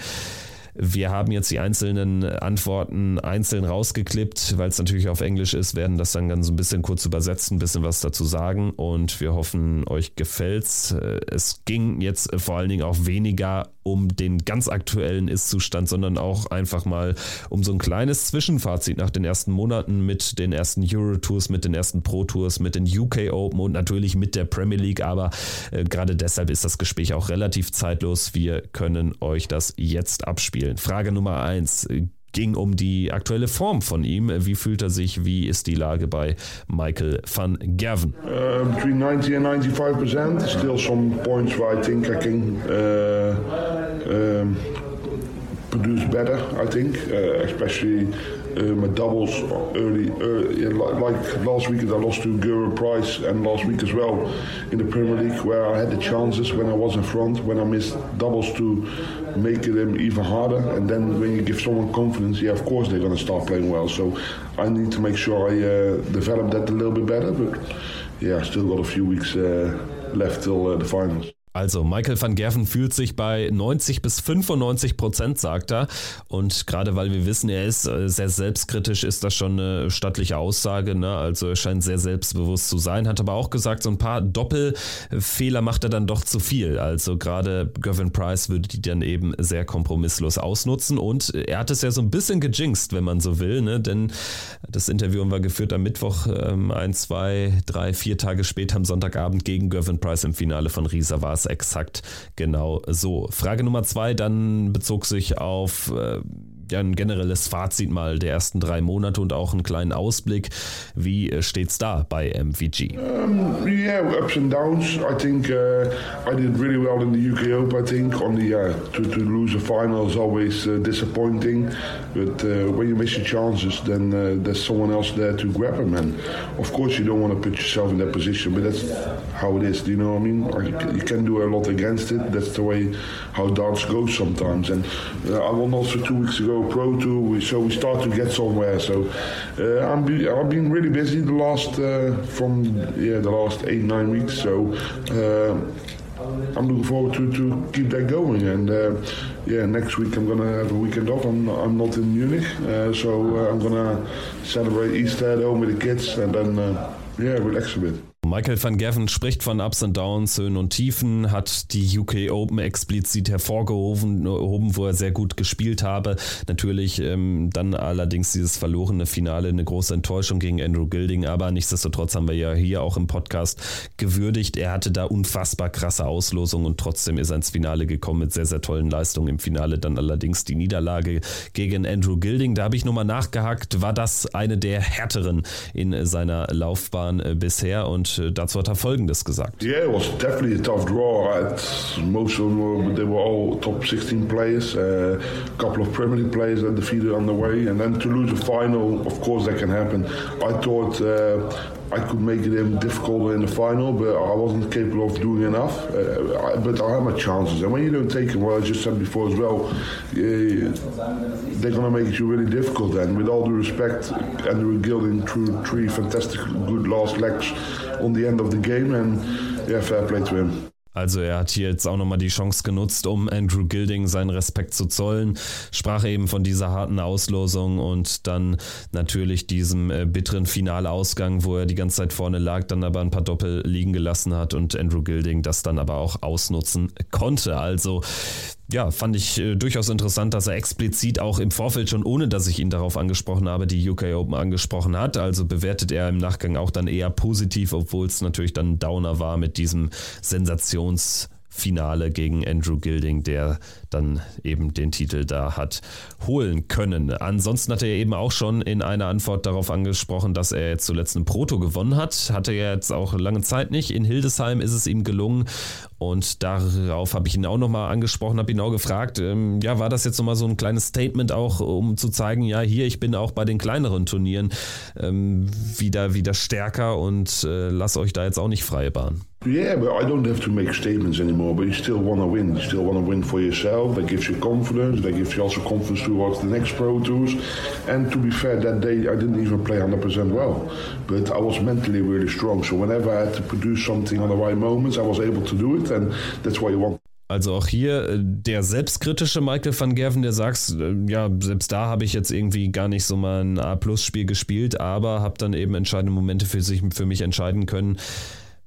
Wir haben jetzt die einzelnen Antworten einzeln rausgeklippt, weil es natürlich auf Englisch ist, werden das dann ganz so ein bisschen kurz übersetzt, ein bisschen was dazu sagen und wir hoffen, euch gefällt's. Es ging jetzt vor allen Dingen auch weniger um den ganz aktuellen Ist-Zustand, sondern auch einfach mal um so ein kleines Zwischenfazit nach den ersten Monaten mit den ersten Euro-Tours, mit den ersten Pro-Tours, mit den UK Open und natürlich mit der Premier League. Aber äh, gerade deshalb ist das Gespräch auch relativ zeitlos. Wir können euch das jetzt abspielen. Frage Nummer eins ging um die aktuelle Form von ihm. Wie fühlt er sich? Wie ist die Lage bei Michael van Gerven? Uh, between 90 and 95 percent. Still some points where I think I can uh, um, produce better. I think, uh, especially uh, my doubles early, early, like last week I lost to Guru Price and last week as well in the Premier League where I had the chances when I was in front when I missed doubles to make them even harder and then when you give someone confidence yeah of course they're going to start playing well so I need to make sure I uh, develop that a little bit better but yeah I still got a few weeks uh, left till uh, the finals. Also Michael van Gerven fühlt sich bei 90 bis 95 Prozent, sagt er. Und gerade weil wir wissen, er ist äh, sehr selbstkritisch, ist das schon eine stattliche Aussage. Ne? Also er scheint sehr selbstbewusst zu sein, hat aber auch gesagt, so ein paar Doppelfehler macht er dann doch zu viel. Also gerade Gavin Price würde die dann eben sehr kompromisslos ausnutzen. Und er hat es ja so ein bisschen gejinxt, wenn man so will. Ne? Denn das Interview haben wir geführt am Mittwoch, ähm, ein, zwei, drei, vier Tage später am Sonntagabend gegen Gavin Price im Finale von Riesa war es exakt genau so. Frage Nummer zwei dann bezog sich auf äh, ja, ein generelles Fazit mal der ersten drei Monate und auch einen kleinen Ausblick. Wie äh, steht's da bei MVG? Um, yeah, ups and downs. I think uh, I did really well in the UK Open. I think on the uh, to, to lose a final is always uh, disappointing, but uh, when you miss your chances, then uh, there's someone else there to grab them. And of course, you don't want to put yourself in that position, but that's how it is. Do you know what I mean? You can do a lot against it. That's the way how darts go sometimes. And uh, I won also two weeks ago Pro Tour, so we start to get somewhere. So uh, I'm be, I've been really busy the last uh, from yeah the last eight nine weeks. So. Uh, I'm looking forward to, to keep that going. And uh, yeah, next week I'm gonna have a weekend off. I'm, I'm not in Munich, uh, so uh, I'm gonna celebrate Easter at home with the kids and then yeah, relax a bit. Michael van Gerven spricht von Ups and Downs, Höhen und Tiefen, hat die UK Open explizit hervorgehoben, wo er sehr gut gespielt habe. Natürlich ähm, dann allerdings dieses verlorene Finale, eine große Enttäuschung gegen Andrew Gilding, aber nichtsdestotrotz haben wir ja hier auch im Podcast gewürdigt. Er hatte da unfassbar krasse Auslosungen und trotzdem ist er ins Finale gekommen mit sehr, sehr tollen Leistungen. Im Finale dann allerdings die Niederlage gegen Andrew Gilding. Da habe ich nochmal nachgehakt, war das eine der härteren in seiner Laufbahn äh, bisher und äh, dazu hat er Folgendes gesagt. Yeah, it was definitely a tough draw. most of them were, they were all top 16 players. Uh, a couple of Premier League players that defeated on the way, and then to lose a final, of course that can happen. I thought. Uh, I could make it even difficult in the final, but I wasn't capable of doing enough. Uh, I, but I had my chances, and when you don't take them, well, I just said before as well, uh, they're going to make it you really difficult. And with all due respect, Andrew Gilding threw three fantastic, good last legs on the end of the game, and yeah, fair play to him. Also er hat hier jetzt auch nochmal die Chance genutzt, um Andrew Gilding seinen Respekt zu zollen. Sprach eben von dieser harten Auslosung und dann natürlich diesem äh, bitteren Finalausgang, wo er die ganze Zeit vorne lag, dann aber ein paar Doppel liegen gelassen hat und Andrew Gilding das dann aber auch ausnutzen konnte. Also ja, fand ich äh, durchaus interessant, dass er explizit auch im Vorfeld schon, ohne dass ich ihn darauf angesprochen habe, die UK Open angesprochen hat. Also bewertet er im Nachgang auch dann eher positiv, obwohl es natürlich dann Downer war mit diesem Sensations- Finale gegen Andrew Gilding, der dann eben den Titel da hat holen können. Ansonsten hat er eben auch schon in einer Antwort darauf angesprochen, dass er jetzt zuletzt ein Proto gewonnen hat. Hatte er jetzt auch lange Zeit nicht. In Hildesheim ist es ihm gelungen und darauf habe ich ihn auch nochmal angesprochen, habe ihn auch gefragt, ähm, ja, war das jetzt nochmal so ein kleines Statement auch, um zu zeigen, ja, hier, ich bin auch bei den kleineren Turnieren ähm, wieder, wieder stärker und äh, lass euch da jetzt auch nicht freie Bahn. Yeah, but I don't have to make statements anymore. But you still want to win. You still want to win for yourself. That gives you confidence. That gives you also confidence towards the next Pro Tours. And to be fair, that day I didn't even play 100% well. But I was mentally really strong. So whenever I had to produce something on the right moments, I was able to do it. And that's why you want Also auch hier äh, der selbstkritische Michael van Gerven, der sagt, äh, ja, selbst da habe ich jetzt irgendwie gar nicht so mal ein A-Plus-Spiel gespielt, aber habe dann eben entscheidende Momente für, sich, für mich entscheiden können.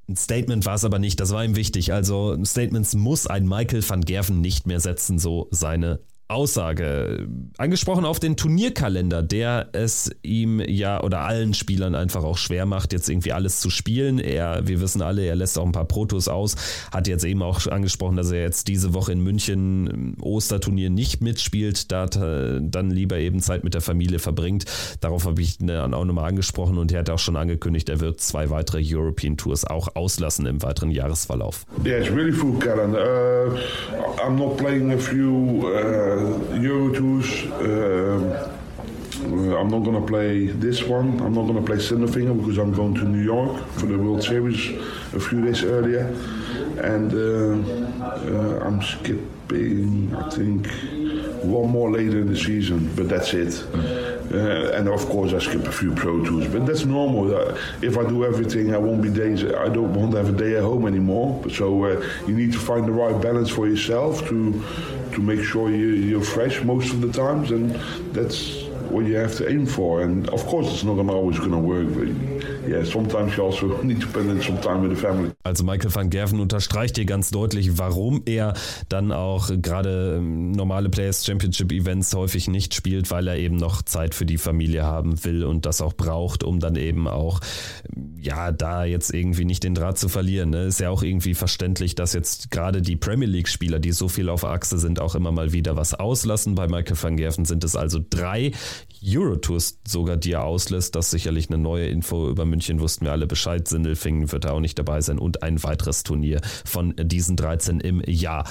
Ein Statement war es aber nicht, das war ihm wichtig. Also Statements muss ein Michael van Gerven nicht mehr setzen, so seine Aussage. Angesprochen auf den Turnierkalender, der es ihm ja oder allen Spielern einfach auch schwer macht, jetzt irgendwie alles zu spielen. Er, wir wissen alle, er lässt auch ein paar Protos aus. Hat jetzt eben auch angesprochen, dass er jetzt diese Woche in München Osterturnier nicht mitspielt, da dann lieber eben Zeit mit der Familie verbringt. Darauf habe ich dann auch nochmal angesprochen und er hat auch schon angekündigt, er wird zwei weitere European Tours auch auslassen im weiteren Jahresverlauf. Yeah, it's really full calendar. Uh, I'm not playing a few uh Euro Tours. Uh, I'm not going to play this one. I'm not going to play Cinderfinger because I'm going to New York for the World Series a few days earlier. And uh, uh, I'm skipping, I think, one more later in the season, but that's it. Uh, and of course, I skip a few pro tours, but that's normal. Uh, if I do everything, I won't be days. I don't want to have a day at home anymore. So uh, you need to find the right balance for yourself to to make sure you, you're fresh most of the times, and that's what you have to aim for. And of course, it's not always going to work, yeah, sometimes you also need to spend some time with the family. Also Michael van Gerven unterstreicht hier ganz deutlich, warum er dann auch gerade ähm, normale Players Championship Events häufig nicht spielt, weil er eben noch Zeit für die Familie haben will und das auch braucht, um dann eben auch ja da jetzt irgendwie nicht den Draht zu verlieren. Ne? Ist ja auch irgendwie verständlich, dass jetzt gerade die Premier League Spieler, die so viel auf Achse sind, auch immer mal wieder was auslassen. Bei Michael van Gerven sind es also drei Eurotours sogar, die er auslässt. Das ist sicherlich eine neue Info. Über München wussten wir alle Bescheid. Sindelfingen wird da auch nicht dabei sein und ein weiteres Turnier von diesen 13 im Jahr.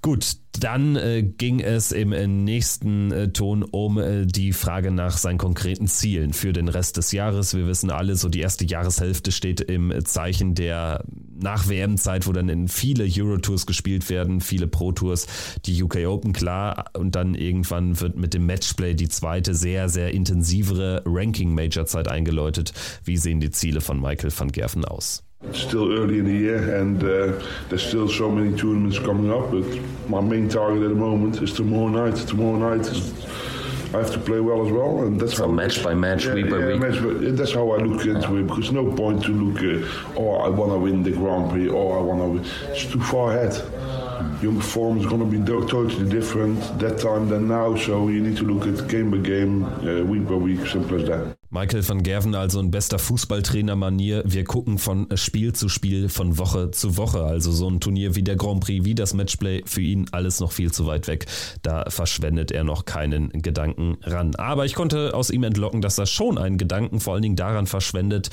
Gut, dann äh, ging es im äh, nächsten äh, Ton um äh, die Frage nach seinen konkreten Zielen für den Rest des Jahres. Wir wissen alle, so die erste Jahreshälfte steht im Zeichen der nach WM-Zeit, wo dann in viele Euro-Tours gespielt werden, viele Pro-Tours, die UK Open klar und dann irgendwann wird mit dem Matchplay die zweite sehr, sehr intensivere Ranking-Major-Zeit eingeläutet. Wie sehen die Ziele von Michael van Gerven aus? It's still early in the year and uh, there's still so many tournaments coming up, but my main target at the moment is tomorrow night. Tomorrow night is, I have to play well as well, and that's so how match by match, yeah, week by yeah, week. Match by, that's how I look into it because no point to look, uh, oh, I want to win the Grand Prix, or I want to win. It's too far ahead. Your form is going to be totally different that time than now, so you need to look at game by game, uh, week by week, simple as that. Michael van Gerven also in bester Fußballtrainer-Manier. Wir gucken von Spiel zu Spiel, von Woche zu Woche. Also so ein Turnier wie der Grand Prix, wie das Matchplay, für ihn alles noch viel zu weit weg. Da verschwendet er noch keinen Gedanken ran. Aber ich konnte aus ihm entlocken, dass er schon einen Gedanken vor allen Dingen daran verschwendet,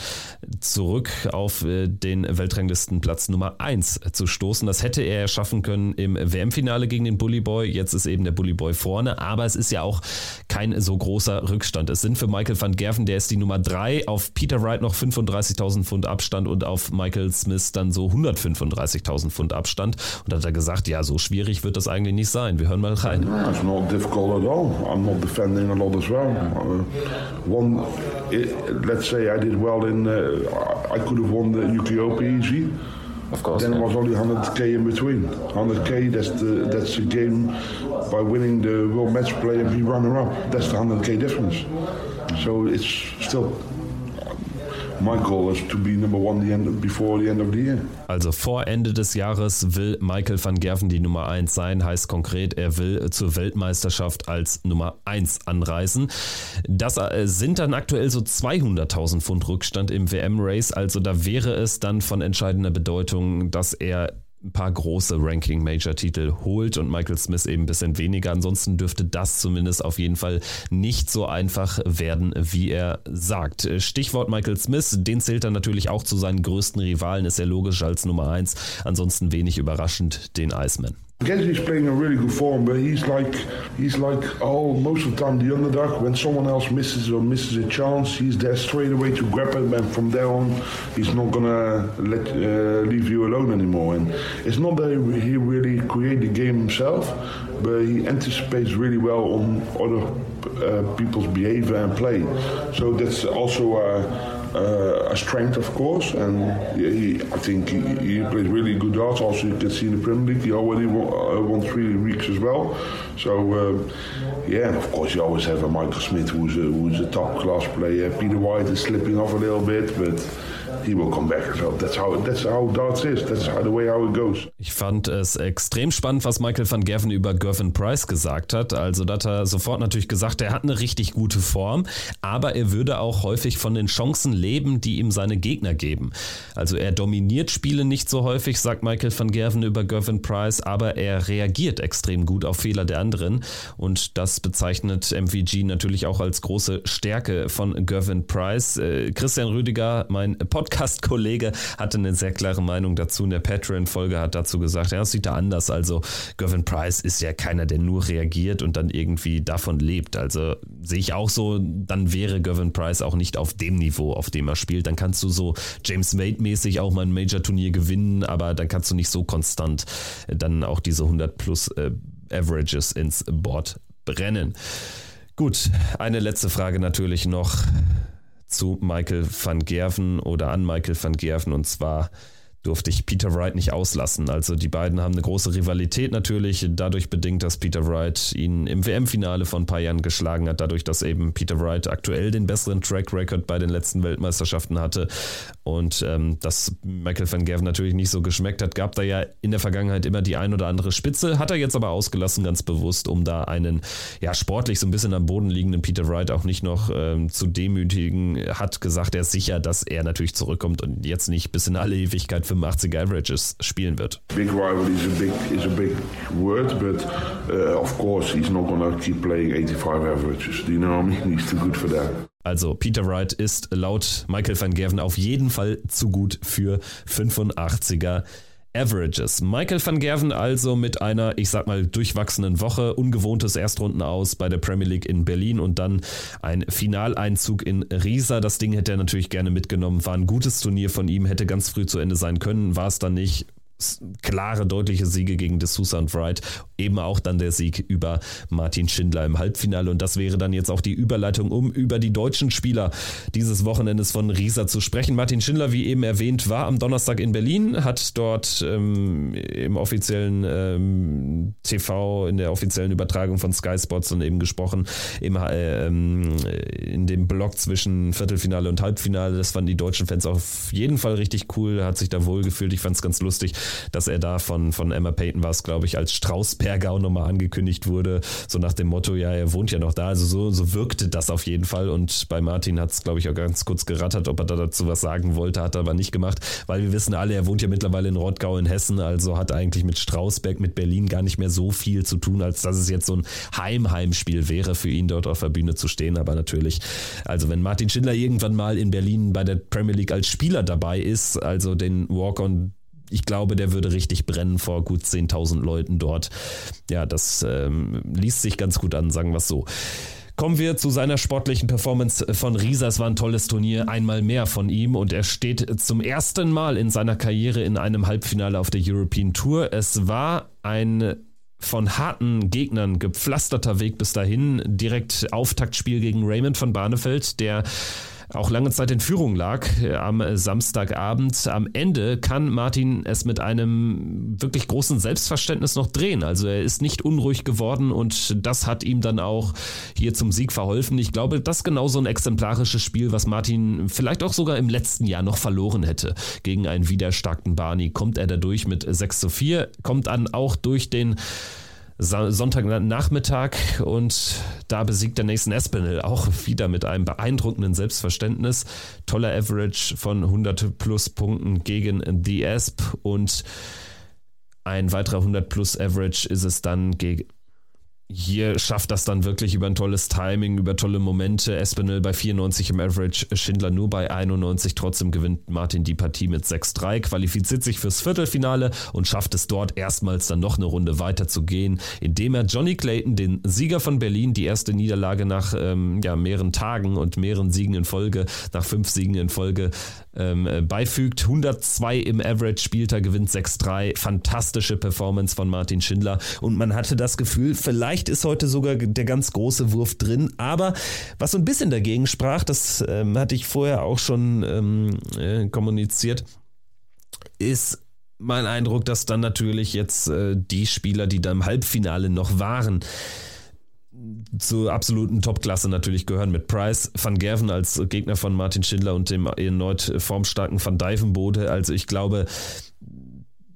zurück auf äh, den Weltranglistenplatz Nummer 1 zu stoßen. Das hätte er schaffen können im WM-Finale gegen den Bully Boy. Jetzt ist eben der Bully Boy vorne, aber es ist ja auch kein so großer Rückstand. Es sind für Michael van Gerven Gavin, der ist die Nummer 3, auf Peter Wright noch 35.000 Pfund Abstand und auf Michael Smith dann so 135.000 Pfund Abstand. Und da hat er gesagt, ja, so schwierig wird das eigentlich nicht sein. Wir hören mal rein. Yeah, it's not difficult at all. I'm not defending a lot as well. Uh, one, it, let's say I did well in, uh, I could have won the UK Open easy. Of course. Then it was only 100k in between. 100k, that's the that's the game by winning the world match play and be runner up. That's the 100k difference. So it's still my goal is to be number one the end before the end of the year. Also vor Ende des Jahres will Michael van Gerven die Nummer 1 sein, heißt konkret, er will zur Weltmeisterschaft als Nummer 1 anreisen. Das äh, sind dann aktuell so 200.000 Pfund Rückstand im WM-Race, also da wäre es dann von entscheidender Bedeutung, dass er ein paar große Ranking-Major-Titel holt und Michael Smith eben ein bisschen weniger. Ansonsten dürfte das zumindest auf jeden Fall nicht so einfach werden, wie er sagt. Stichwort Michael Smith, den zählt er natürlich auch zu seinen größten Rivalen, ist ja logisch als Nummer 1. Ansonsten wenig überraschend den Iceman. Gensby's playing a really good form, but he's like he's like oh most of the time the underdog. When someone else misses or misses a chance, he's there straight away to grab it, and from there on, he's not gonna let uh, leave you alone anymore. And it's not that he really create the game himself, but he anticipates really well on other uh, people's behavior and play. So that's also. Uh, uh, a strength, of course, and he, I think he, he plays really good darts. Also, you can see in the Premier League, he already won, uh, won three weeks as well. So, um, yeah, and of course, you always have a Michael Smith who's a, who's a top class player. Peter White is slipping off a little bit, but he will come back as well. That's how that's how darts is. That's how the way how it goes. Ich fand es extrem spannend, was Michael van Gerven über Gervin Price gesagt hat. Also, da hat er sofort natürlich gesagt, er hat eine richtig gute Form, aber er würde auch häufig von den Chancen leben, die ihm seine Gegner geben. Also, er dominiert Spiele nicht so häufig, sagt Michael van Gerven über Gervin Price, aber er reagiert extrem gut auf Fehler der anderen und das bezeichnet MVG natürlich auch als große Stärke von Gervin Price. Äh, Christian Rüdiger, mein Podcast-Kollege, hatte eine sehr klare Meinung dazu in der Patreon-Folge, hat dazu gesagt, ja, das sieht da anders. Also Gervin Price ist ja keiner, der nur reagiert und dann irgendwie davon lebt. Also sehe ich auch so, dann wäre Gervin Price auch nicht auf dem Niveau, auf dem er spielt. Dann kannst du so James Wade-mäßig auch mal ein Major-Turnier gewinnen, aber dann kannst du nicht so konstant dann auch diese 100 plus äh, Averages ins Board brennen. Gut, eine letzte Frage natürlich noch zu Michael van Gerven oder an Michael van Gerven und zwar durfte ich Peter Wright nicht auslassen. Also die beiden haben eine große Rivalität natürlich, dadurch bedingt, dass Peter Wright ihn im WM-Finale von ein paar Jahren geschlagen hat, dadurch, dass eben Peter Wright aktuell den besseren Track Record bei den letzten Weltmeisterschaften hatte und ähm, dass Michael van Gerven natürlich nicht so geschmeckt hat, gab da ja in der Vergangenheit immer die ein oder andere Spitze, hat er jetzt aber ausgelassen, ganz bewusst, um da einen ja sportlich so ein bisschen am Boden liegenden Peter Wright auch nicht noch ähm, zu demütigen, hat gesagt, er ist sicher, dass er natürlich zurückkommt und jetzt nicht bis in alle Ewigkeit für 85 Averages spielen wird. Big rival is a big is a big word, but uh, of course he's not gonna keep playing 85 averages. Do you know what I mean? He's too good for that. Also Peter Wright ist laut Michael van Gerven auf jeden Fall zu gut für 85er Averages. Michael van Gerven also mit einer, ich sag mal, durchwachsenen Woche, ungewohntes Erstrunden aus bei der Premier League in Berlin und dann ein Finaleinzug in Riesa. Das Ding hätte er natürlich gerne mitgenommen. War ein gutes Turnier von ihm, hätte ganz früh zu Ende sein können, war es dann nicht klare, deutliche Siege gegen D'Souza und Wright. Eben auch dann der Sieg über Martin Schindler im Halbfinale. Und das wäre dann jetzt auch die Überleitung, um über die deutschen Spieler dieses Wochenendes von Riesa zu sprechen. Martin Schindler, wie eben erwähnt, war am Donnerstag in Berlin, hat dort ähm, im offiziellen ähm, TV, in der offiziellen Übertragung von Sky Sports dann eben gesprochen, im, ähm, in dem Block zwischen Viertelfinale und Halbfinale. Das fanden die deutschen Fans auf jeden Fall richtig cool, hat sich da wohl gefühlt. Ich fand es ganz lustig dass er da von, von Emma Payton war es, glaube ich, als Straußberger auch nochmal angekündigt wurde. So nach dem Motto, ja, er wohnt ja noch da. Also so, so wirkte das auf jeden Fall. Und bei Martin hat es, glaube ich, auch ganz kurz gerattert, ob er da dazu was sagen wollte, hat er aber nicht gemacht, weil wir wissen alle, er wohnt ja mittlerweile in Rottgau in Hessen, also hat eigentlich mit Strausberg, mit Berlin gar nicht mehr so viel zu tun, als dass es jetzt so ein Heim-Heimspiel wäre für ihn dort auf der Bühne zu stehen. Aber natürlich, also wenn Martin Schindler irgendwann mal in Berlin bei der Premier League als Spieler dabei ist, also den Walk-on ich glaube, der würde richtig brennen vor gut 10.000 Leuten dort. Ja, das ähm, liest sich ganz gut an, sagen wir es so. Kommen wir zu seiner sportlichen Performance von Risa. Es war ein tolles Turnier, einmal mehr von ihm und er steht zum ersten Mal in seiner Karriere in einem Halbfinale auf der European Tour. Es war ein von harten Gegnern gepflasterter Weg bis dahin. Direkt Auftaktspiel gegen Raymond von Barnefeld, der auch lange Zeit in Führung lag äh, am Samstagabend. Am Ende kann Martin es mit einem wirklich großen Selbstverständnis noch drehen. Also er ist nicht unruhig geworden und das hat ihm dann auch hier zum Sieg verholfen. Ich glaube, das ist genau so ein exemplarisches Spiel, was Martin vielleicht auch sogar im letzten Jahr noch verloren hätte. Gegen einen widerstarken Barney kommt er dadurch mit 6 zu 4, kommt dann auch durch den Sonntagnachmittag und da besiegt der Nathan Espinel auch wieder mit einem beeindruckenden Selbstverständnis. Toller Average von 100 plus Punkten gegen The Esp und ein weiterer 100 plus Average ist es dann gegen hier schafft das dann wirklich über ein tolles Timing, über tolle Momente. Espinel bei 94 im Average, Schindler nur bei 91. Trotzdem gewinnt Martin die Partie mit 6-3, qualifiziert sich fürs Viertelfinale und schafft es dort erstmals dann noch eine Runde weiter zu gehen, indem er Johnny Clayton, den Sieger von Berlin, die erste Niederlage nach ähm, ja, mehreren Tagen und mehreren Siegen in Folge, nach fünf Siegen in Folge, ähm, äh, beifügt. 102 im Average spielt er, gewinnt 6-3. Fantastische Performance von Martin Schindler. Und man hatte das Gefühl, vielleicht ist heute sogar der ganz große Wurf drin. Aber was so ein bisschen dagegen sprach, das ähm, hatte ich vorher auch schon ähm, äh, kommuniziert, ist mein Eindruck, dass dann natürlich jetzt äh, die Spieler, die da im Halbfinale noch waren, zur absoluten Topklasse natürlich gehören mit Price, Van Gerven als Gegner von Martin Schindler und dem erneut formstarken Van Dijvenbode. Also ich glaube,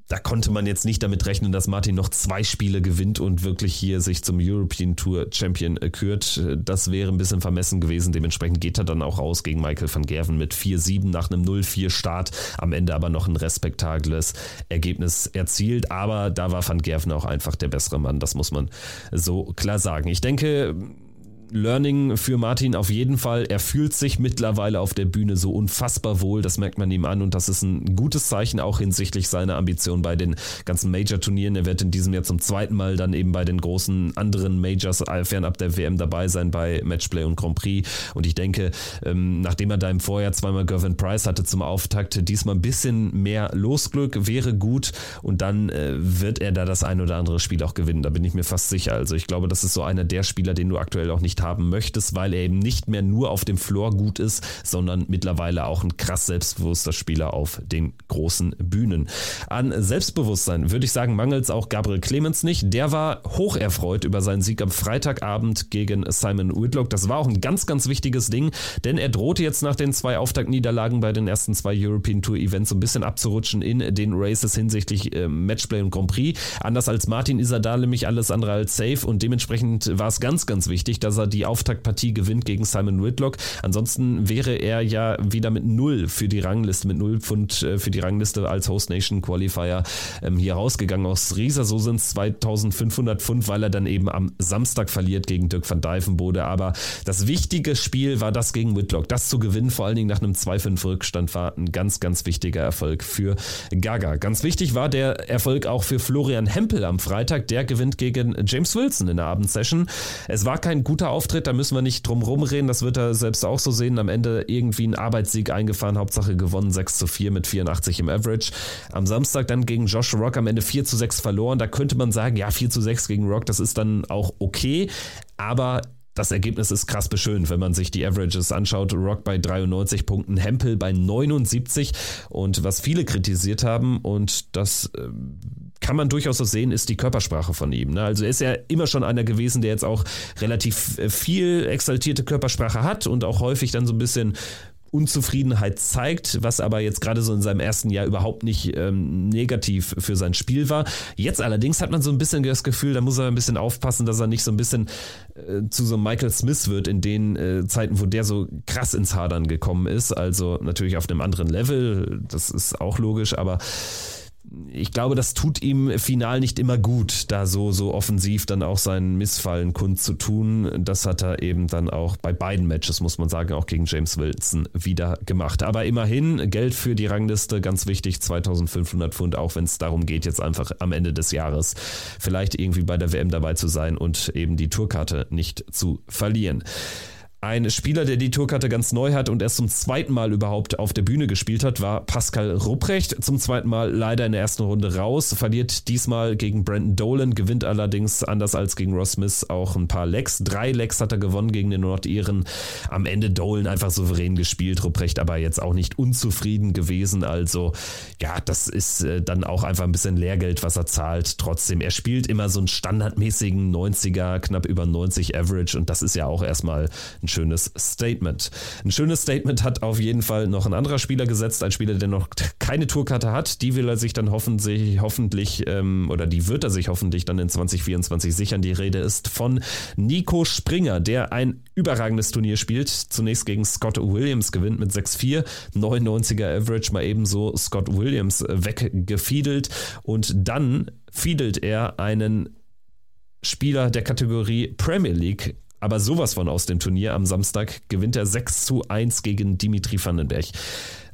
da konnte man jetzt nicht damit rechnen, dass Martin noch zwei Spiele gewinnt und wirklich hier sich zum European Tour Champion kürt. Das wäre ein bisschen vermessen gewesen. Dementsprechend geht er dann auch aus gegen Michael van Gerven mit 4-7 nach einem 0-4 Start. Am Ende aber noch ein respektables Ergebnis erzielt. Aber da war van Gerven auch einfach der bessere Mann. Das muss man so klar sagen. Ich denke, Learning für Martin auf jeden Fall. Er fühlt sich mittlerweile auf der Bühne so unfassbar wohl, das merkt man ihm an und das ist ein gutes Zeichen auch hinsichtlich seiner Ambition bei den ganzen Major-Turnieren. Er wird in diesem Jahr zum zweiten Mal dann eben bei den großen anderen Majors fernab der WM dabei sein bei Matchplay und Grand Prix und ich denke, ähm, nachdem er da im Vorjahr zweimal Gervin Price hatte zum Auftakt, diesmal ein bisschen mehr Losglück wäre gut und dann äh, wird er da das ein oder andere Spiel auch gewinnen, da bin ich mir fast sicher. Also ich glaube, das ist so einer der Spieler, den du aktuell auch nicht haben möchtest, weil er eben nicht mehr nur auf dem Floor gut ist, sondern mittlerweile auch ein krass selbstbewusster Spieler auf den großen Bühnen. An Selbstbewusstsein würde ich sagen, mangelt es auch Gabriel Clemens nicht. Der war hoch erfreut über seinen Sieg am Freitagabend gegen Simon Whitlock. Das war auch ein ganz, ganz wichtiges Ding, denn er drohte jetzt nach den zwei Auftaktniederlagen bei den ersten zwei European Tour Events so ein bisschen abzurutschen in den Races hinsichtlich äh, Matchplay und Grand Prix. Anders als Martin ist er da nämlich alles andere als safe und dementsprechend war es ganz, ganz wichtig, dass er die Auftaktpartie gewinnt gegen Simon Whitlock. Ansonsten wäre er ja wieder mit null für die Rangliste, mit null Pfund äh, für die Rangliste als Host Nation Qualifier ähm, hier rausgegangen aus Riesa. So sind es 2500 Pfund, weil er dann eben am Samstag verliert gegen Dirk van Dijvenbode. Aber das wichtige Spiel war das gegen Whitlock. Das zu gewinnen, vor allen Dingen nach einem 2-5 Rückstand, war ein ganz, ganz wichtiger Erfolg für Gaga. Ganz wichtig war der Erfolg auch für Florian Hempel am Freitag. Der gewinnt gegen James Wilson in der Abendsession. Es war kein guter Auftritt, da müssen wir nicht drum rumreden, das wird er selbst auch so sehen. Am Ende irgendwie ein Arbeitssieg eingefahren, Hauptsache gewonnen, 6 zu 4 mit 84 im Average. Am Samstag dann gegen Josh Rock am Ende 4 zu 6 verloren. Da könnte man sagen, ja, 4 zu 6 gegen Rock, das ist dann auch okay. Aber das Ergebnis ist krass beschönt, wenn man sich die Averages anschaut. Rock bei 93 Punkten, Hempel bei 79 und was viele kritisiert haben und das äh, kann man durchaus so sehen, ist die Körpersprache von ihm. Ne? Also er ist ja immer schon einer gewesen, der jetzt auch relativ äh, viel exaltierte Körpersprache hat und auch häufig dann so ein bisschen Unzufriedenheit zeigt, was aber jetzt gerade so in seinem ersten Jahr überhaupt nicht ähm, negativ für sein Spiel war. Jetzt allerdings hat man so ein bisschen das Gefühl, da muss er ein bisschen aufpassen, dass er nicht so ein bisschen äh, zu so Michael Smith wird in den äh, Zeiten, wo der so krass ins Hadern gekommen ist. Also natürlich auf einem anderen Level, das ist auch logisch, aber ich glaube, das tut ihm final nicht immer gut, da so, so offensiv dann auch seinen Missfallen kundzutun. Das hat er eben dann auch bei beiden Matches, muss man sagen, auch gegen James Wilson wieder gemacht. Aber immerhin Geld für die Rangliste, ganz wichtig, 2500 Pfund, auch wenn es darum geht, jetzt einfach am Ende des Jahres vielleicht irgendwie bei der WM dabei zu sein und eben die Tourkarte nicht zu verlieren. Ein Spieler, der die Tourkarte ganz neu hat und erst zum zweiten Mal überhaupt auf der Bühne gespielt hat, war Pascal Rupprecht. Zum zweiten Mal leider in der ersten Runde raus, verliert diesmal gegen Brandon Dolan, gewinnt allerdings anders als gegen Ross Smith auch ein paar Lecks. Drei Lecks hat er gewonnen gegen den Nordiren. Am Ende Dolan einfach souverän gespielt, Rupprecht aber jetzt auch nicht unzufrieden gewesen. Also ja, das ist äh, dann auch einfach ein bisschen Lehrgeld, was er zahlt. Trotzdem, er spielt immer so einen standardmäßigen 90er, knapp über 90 Average und das ist ja auch erstmal ein schönes Statement. Ein schönes Statement hat auf jeden Fall noch ein anderer Spieler gesetzt, ein Spieler, der noch keine Tourkarte hat. Die will er sich dann hoffentlich, hoffentlich ähm, oder die wird er sich hoffentlich dann in 2024 sichern. Die Rede ist von Nico Springer, der ein überragendes Turnier spielt. Zunächst gegen Scott Williams gewinnt mit 6-4, 99er Average, mal ebenso Scott Williams weggefiedelt und dann fiedelt er einen Spieler der Kategorie Premier League aber sowas von aus dem Turnier am Samstag gewinnt er 6 zu 1 gegen Dimitri Vandenberg.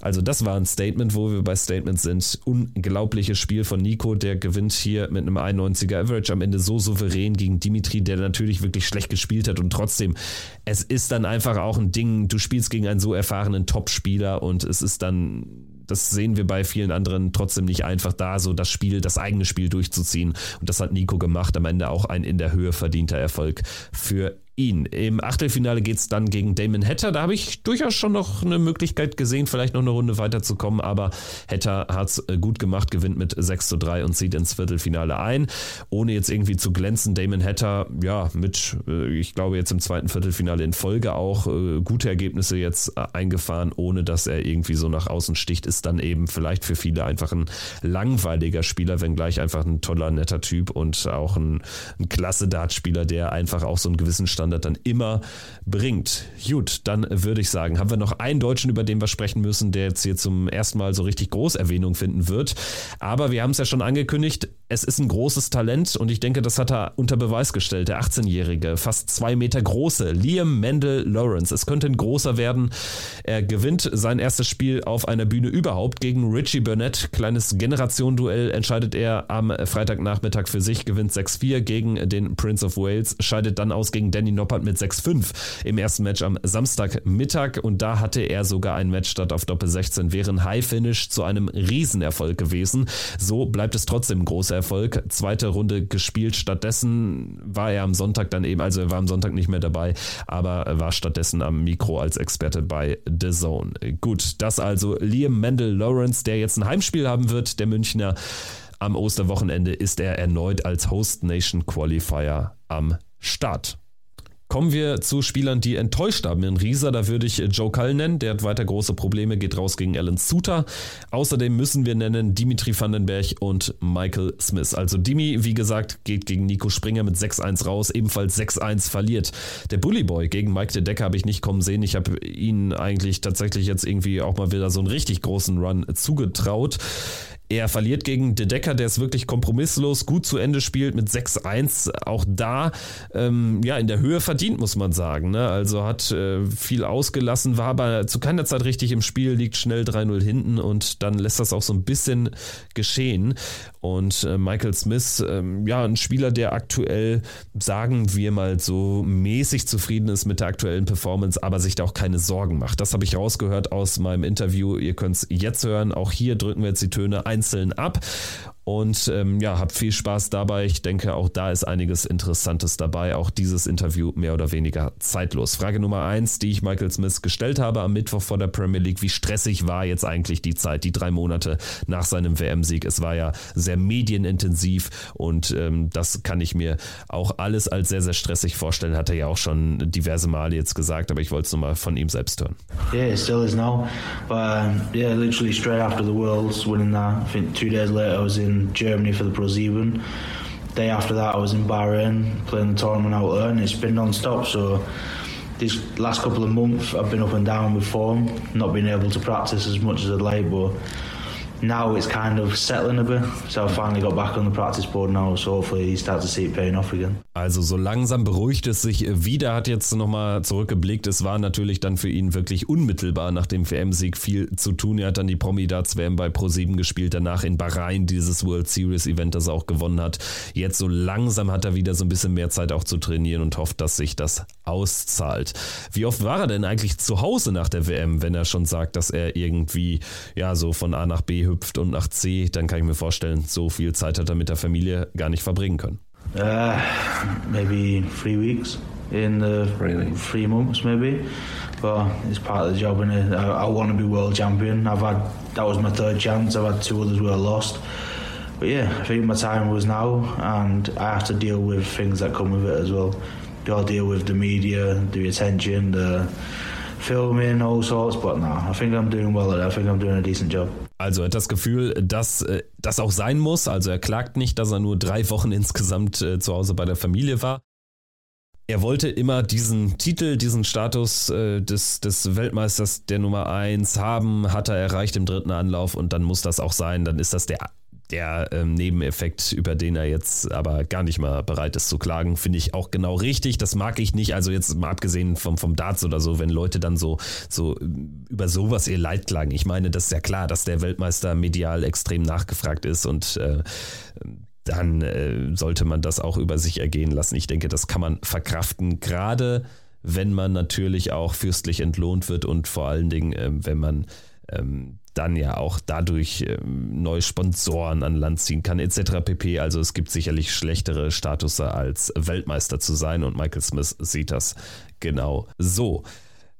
Also das war ein Statement, wo wir bei Statements sind. Unglaubliches Spiel von Nico, der gewinnt hier mit einem 91er Average am Ende so souverän gegen Dimitri, der natürlich wirklich schlecht gespielt hat und trotzdem, es ist dann einfach auch ein Ding, du spielst gegen einen so erfahrenen Top-Spieler und es ist dann das sehen wir bei vielen anderen trotzdem nicht einfach da, so das Spiel, das eigene Spiel durchzuziehen. Und das hat Nico gemacht. Am Ende auch ein in der Höhe verdienter Erfolg für ihn. Im Achtelfinale geht es dann gegen Damon Hatter. Da habe ich durchaus schon noch eine Möglichkeit gesehen, vielleicht noch eine Runde weiterzukommen, aber Hatter hat es äh, gut gemacht, gewinnt mit 6 zu 3 und zieht ins Viertelfinale ein. Ohne jetzt irgendwie zu glänzen, Damon Hatter, ja, mit, äh, ich glaube, jetzt im zweiten Viertelfinale in Folge auch äh, gute Ergebnisse jetzt eingefahren, ohne dass er irgendwie so nach außen sticht, ist dann eben vielleicht für viele einfach ein langweiliger Spieler, wenngleich einfach ein toller, netter Typ und auch ein, ein klasse Dartspieler, der einfach auch so einen gewissen Stand Standard dann immer bringt. Gut, dann würde ich sagen, haben wir noch einen Deutschen, über den wir sprechen müssen, der jetzt hier zum ersten Mal so richtig Großerwähnung finden wird. Aber wir haben es ja schon angekündigt, es ist ein großes Talent und ich denke, das hat er unter Beweis gestellt. Der 18-jährige, fast zwei Meter große Liam Mendel Lawrence. Es könnte ein großer werden. Er gewinnt sein erstes Spiel auf einer Bühne überhaupt gegen Richie Burnett. Kleines Generationenduell entscheidet er am Freitagnachmittag für sich, gewinnt 6-4 gegen den Prince of Wales, scheidet dann aus gegen Danny Noppert mit 6-5 im ersten Match am Samstagmittag und da hatte er sogar ein Match statt auf Doppel 16. Wäre ein High Finish zu einem Riesenerfolg gewesen. So bleibt es trotzdem ein großer Erfolg. Zweite Runde gespielt. Stattdessen war er am Sonntag dann eben, also er war am Sonntag nicht mehr dabei, aber war stattdessen am Mikro als Experte bei The Zone. Gut, das also Liam Mendel Lawrence, der jetzt ein Heimspiel haben wird, der Münchner. Am Osterwochenende ist er erneut als Host Nation Qualifier am Start. Kommen wir zu Spielern, die enttäuscht haben in Riesa. Da würde ich Joe Cull nennen. Der hat weiter große Probleme, geht raus gegen Alan Suter. Außerdem müssen wir nennen Dimitri Vandenberg und Michael Smith. Also Dimi, wie gesagt, geht gegen Nico Springer mit 6-1 raus, ebenfalls 6-1 verliert. Der Bully Boy gegen Mike de Decker habe ich nicht kommen sehen. Ich habe ihn eigentlich tatsächlich jetzt irgendwie auch mal wieder so einen richtig großen Run zugetraut. Er verliert gegen De Decker, der es wirklich kompromisslos gut zu Ende spielt mit 6-1. Auch da ähm, ja in der Höhe verdient, muss man sagen. Ne? Also hat äh, viel ausgelassen, war aber zu keiner Zeit richtig im Spiel, liegt schnell 3-0 hinten und dann lässt das auch so ein bisschen geschehen. Und äh, Michael Smith, ähm, ja, ein Spieler, der aktuell, sagen wir mal so, mäßig zufrieden ist mit der aktuellen Performance, aber sich da auch keine Sorgen macht. Das habe ich rausgehört aus meinem Interview. Ihr könnt es jetzt hören. Auch hier drücken wir jetzt die Töne einzeln ab. Und ähm, ja, habt viel Spaß dabei. Ich denke, auch da ist einiges Interessantes dabei. Auch dieses Interview mehr oder weniger zeitlos. Frage Nummer eins, die ich Michael Smith gestellt habe am Mittwoch vor der Premier League. Wie stressig war jetzt eigentlich die Zeit, die drei Monate nach seinem WM-Sieg? Es war ja sehr medienintensiv und ähm, das kann ich mir auch alles als sehr, sehr stressig vorstellen. Hat er ja auch schon diverse Male jetzt gesagt, aber ich wollte es nochmal von ihm selbst hören. Yeah, it still is now. But yeah, literally straight after the Worlds winning that, I think two days later I was in Germany for the ProSieben. Day after that, I was in Bahrain playing the tournament out there, and it's been non-stop. So these last couple of months, I've been up and down with form, not being able to practice as much as I'd like, but now it's kind of settling a bit. So I finally got back on the practice board now, so hopefully you start to see it paying off again. Also so langsam beruhigt es sich wieder, hat jetzt nochmal zurückgeblickt. Es war natürlich dann für ihn wirklich unmittelbar nach dem WM-Sieg viel zu tun. Er hat dann die Promi-Darts WM bei Pro7 gespielt, danach in Bahrain dieses World Series Event, das er auch gewonnen hat. Jetzt so langsam hat er wieder so ein bisschen mehr Zeit auch zu trainieren und hofft, dass sich das auszahlt. Wie oft war er denn eigentlich zu Hause nach der WM, wenn er schon sagt, dass er irgendwie ja so von A nach B hüpft und nach C, dann kann ich mir vorstellen, so viel Zeit hat er mit der Familie gar nicht verbringen können. Uh, maybe three weeks in the really? three months, maybe. But it's part of the job, and I, I want to be world champion. I've had that was my third chance. I've had two others where I lost. But yeah, I think my time was now, and I have to deal with things that come with it as well. Got to deal with the media, the attention, the filming, all sorts. But no, I think I'm doing well at it. I think I'm doing a decent job. Also er hat das Gefühl, dass äh, das auch sein muss. Also er klagt nicht, dass er nur drei Wochen insgesamt äh, zu Hause bei der Familie war. Er wollte immer diesen Titel, diesen Status äh, des, des Weltmeisters der Nummer 1 haben, hat er erreicht im dritten Anlauf und dann muss das auch sein. Dann ist das der der ähm, Nebeneffekt, über den er jetzt aber gar nicht mal bereit ist zu klagen, finde ich auch genau richtig. Das mag ich nicht. Also jetzt mal abgesehen vom, vom Darts oder so, wenn Leute dann so, so über sowas ihr Leid klagen. Ich meine, das ist ja klar, dass der Weltmeister medial extrem nachgefragt ist und äh, dann äh, sollte man das auch über sich ergehen lassen. Ich denke, das kann man verkraften, gerade wenn man natürlich auch fürstlich entlohnt wird und vor allen Dingen, äh, wenn man ähm, dann ja auch dadurch ähm, neue Sponsoren an Land ziehen kann, etc. pp. Also es gibt sicherlich schlechtere Statusse als Weltmeister zu sein und Michael Smith sieht das genau so.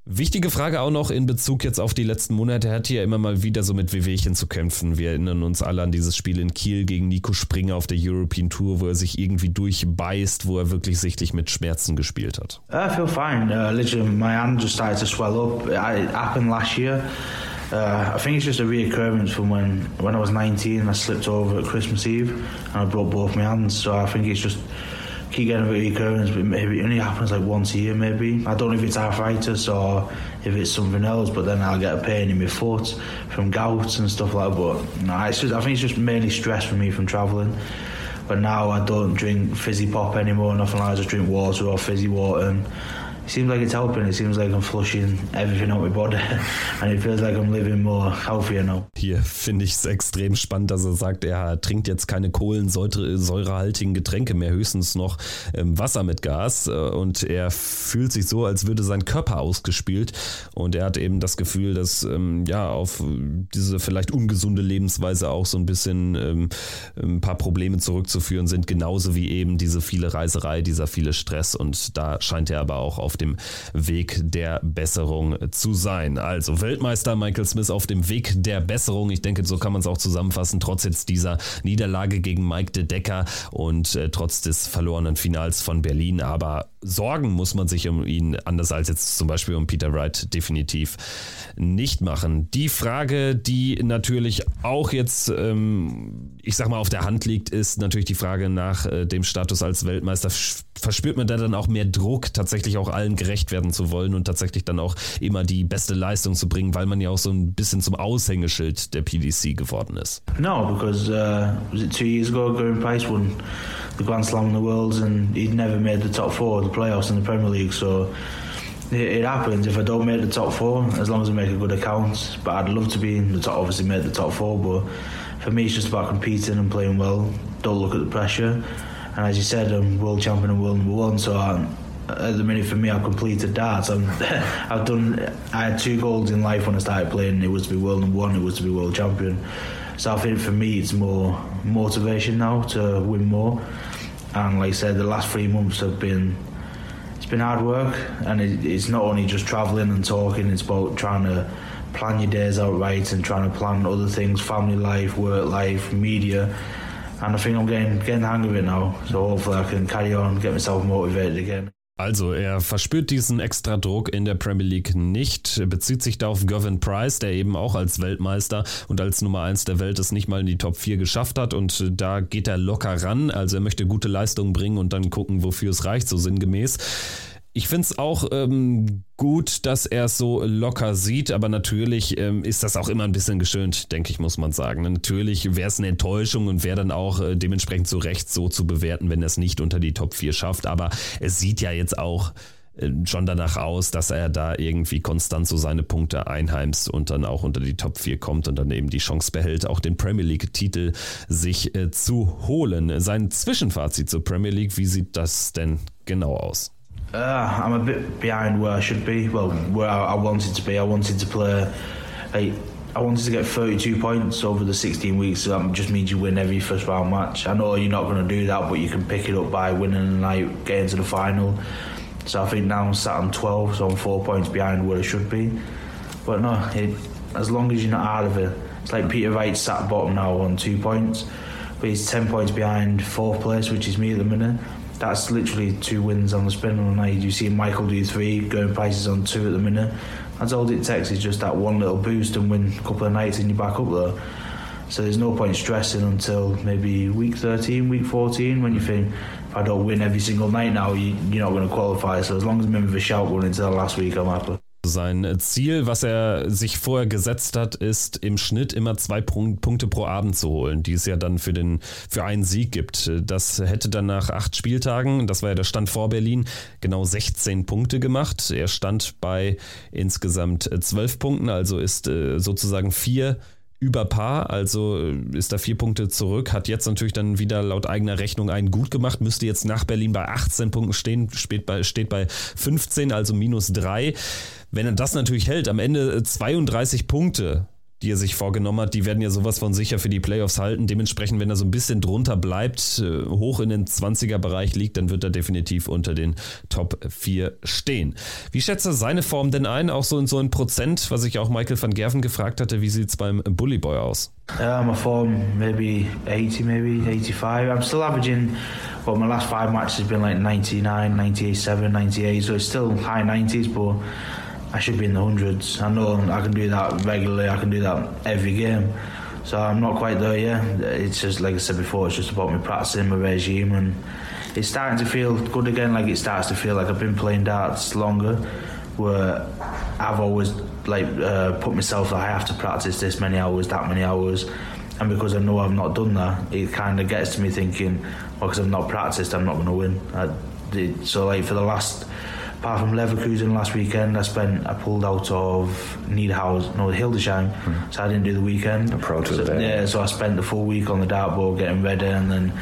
Wichtige Frage auch noch in Bezug jetzt auf die letzten Monate. Er hat hier immer mal wieder so mit Wehwehchen zu kämpfen. Wir erinnern uns alle an dieses Spiel in Kiel gegen Nico Springer auf der European Tour, wo er sich irgendwie durchbeißt, wo er wirklich sichtlich mit Schmerzen gespielt hat. I feel fine. Uh, literally, my hand just started to swell up. It happened last year. Uh, I think it's just a reoccurrence from when when I was 19 I slipped over at Christmas Eve and I broke both my hands. So I think it's just keep getting a reoccurrence, but maybe it only happens like once a year. Maybe I don't know if it's arthritis or if it's something else. But then I'll get a pain in my foot from gout and stuff like that. But no, I think it's just mainly stress for me from travelling. But now I don't drink fizzy pop anymore. Nothing like I just drink water or fizzy water. And it seems like it's helping. It seems like I'm flushing everything out my body. And it feels like I'm living more healthier now. Hier finde ich es extrem spannend, dass er sagt, er trinkt jetzt keine kohlensäurehaltigen Getränke mehr, höchstens noch ähm, Wasser mit Gas. Äh, und er fühlt sich so, als würde sein Körper ausgespielt und er hat eben das Gefühl, dass ähm, ja auf diese vielleicht ungesunde Lebensweise auch so ein bisschen ähm, ein paar Probleme zurückzuführen sind, genauso wie eben diese viele Reiserei, dieser viele Stress. Und da scheint er aber auch auf auf dem Weg der Besserung zu sein. Also Weltmeister Michael Smith auf dem Weg der Besserung. Ich denke, so kann man es auch zusammenfassen, trotz jetzt dieser Niederlage gegen Mike de Decker und äh, trotz des verlorenen Finals von Berlin. Aber Sorgen muss man sich um ihn, anders als jetzt zum Beispiel um Peter Wright, definitiv nicht machen. Die Frage, die natürlich auch jetzt, ähm, ich sag mal, auf der Hand liegt, ist natürlich die Frage nach äh, dem Status als Weltmeister. Verspürt man da dann auch mehr Druck, tatsächlich auch allen gerecht werden zu wollen und tatsächlich dann auch immer die beste Leistung zu bringen, weil man ja auch so ein bisschen zum Aushängeschild der PDC geworden ist? No, because uh, two years ago, Gary Price won the Grand Slam in the Worlds, and he'd never made the top four of the playoffs in the Premier League. So it, it, happens. If I don't make the top four, as long as I make a good account, but I'd love to be in the top. Obviously, make the top four, but for me, it's just about competing and playing well. Don't look at the pressure. And as you said, I'm world champion and world number one, so I'm, at the minute for me, I've completed darts. i have done. I had two goals in life when I started playing. It was to be world number one. It was to be world champion. So I think for me, it's more motivation now to win more. And like I said, the last three months have been it's been hard work, and it, it's not only just travelling and talking. It's about trying to plan your days out right and trying to plan other things, family life, work life, media. And I think I'm getting getting the hang of it now. So hopefully I can carry on, get myself motivated again. Also, er verspürt diesen extra Druck in der Premier League nicht, bezieht sich da auf Gavin Price, der eben auch als Weltmeister und als Nummer 1 der Welt es nicht mal in die Top 4 geschafft hat und da geht er locker ran, also er möchte gute Leistungen bringen und dann gucken, wofür es reicht, so sinngemäß. Ich finde es auch ähm, gut, dass er es so locker sieht, aber natürlich ähm, ist das auch immer ein bisschen geschönt, denke ich, muss man sagen. Natürlich wäre es eine Enttäuschung und wäre dann auch äh, dementsprechend zu Recht so zu bewerten, wenn er es nicht unter die Top 4 schafft. Aber es sieht ja jetzt auch äh, schon danach aus, dass er da irgendwie konstant so seine Punkte einheimst und dann auch unter die Top 4 kommt und dann eben die Chance behält, auch den Premier League-Titel sich äh, zu holen. Sein Zwischenfazit zur Premier League, wie sieht das denn genau aus? Uh, I'm a bit behind where I should be. Well, where I, I wanted to be. I wanted to play. I, I wanted to get 32 points over the 16 weeks. So that just means you win every first round match. I know you're not going to do that, but you can pick it up by winning a night, getting to the final. So I think now I'm sat on 12, so I'm four points behind where I should be. But no, it, as long as you're not out of it, it's like Peter Wright sat bottom now on two points, but he's 10 points behind fourth place, which is me at the minute. That's literally two wins on the spin on the night. You see Michael do three, going prices on two at the minute. That's all it takes is just that one little boost and win a couple of nights and you're back up there. So there's no point stressing until maybe week 13, week 14 when you think if I don't win every single night now, you, you're not going to qualify. So as long as I'm in with a shout going into the last week, I'm happy. Sein Ziel, was er sich vorher gesetzt hat, ist im Schnitt immer zwei Punkte pro Abend zu holen, die es ja dann für, den, für einen Sieg gibt. Das hätte dann nach acht Spieltagen, das war ja der Stand vor Berlin, genau 16 Punkte gemacht. Er stand bei insgesamt zwölf Punkten, also ist äh, sozusagen vier über Paar, also äh, ist da vier Punkte zurück, hat jetzt natürlich dann wieder laut eigener Rechnung einen gut gemacht, müsste jetzt nach Berlin bei 18 Punkten stehen, steht bei, steht bei 15, also minus drei. Wenn er das natürlich hält, am Ende 32 äh, Punkte die er sich vorgenommen hat, die werden ja sowas von sicher für die Playoffs halten. Dementsprechend, wenn er so ein bisschen drunter bleibt, äh, hoch in den 20er-Bereich liegt, dann wird er definitiv unter den Top 4 stehen. Wie schätzt er seine Form denn ein? Auch so in so ein Prozent, was ich auch Michael van Gerven gefragt hatte, wie sieht es beim Bully Boy aus? Uh, my form maybe 80, maybe 85. I'm still averaging, well, my last five matches has been like 99, 98, 7, 98, so it's still high 90s, but I should be in the hundreds. I know I can do that regularly. I can do that every game. So I'm not quite there yet. It's just like I said before. It's just about me practicing my regime, and it's starting to feel good again. Like it starts to feel like I've been playing darts longer, where I've always like uh, put myself. that I have to practice this many hours, that many hours, and because I know I've not done that, it kind of gets to me thinking, well, because I've not practiced, I'm not going to win. I, so like for the last apart from Leverkusen last weekend, I spent I pulled out of Niederhaus, no Hildesheim, mm. so I didn't do the weekend. A pro so, Yeah, so I spent the full week on the dartboard getting ready, and then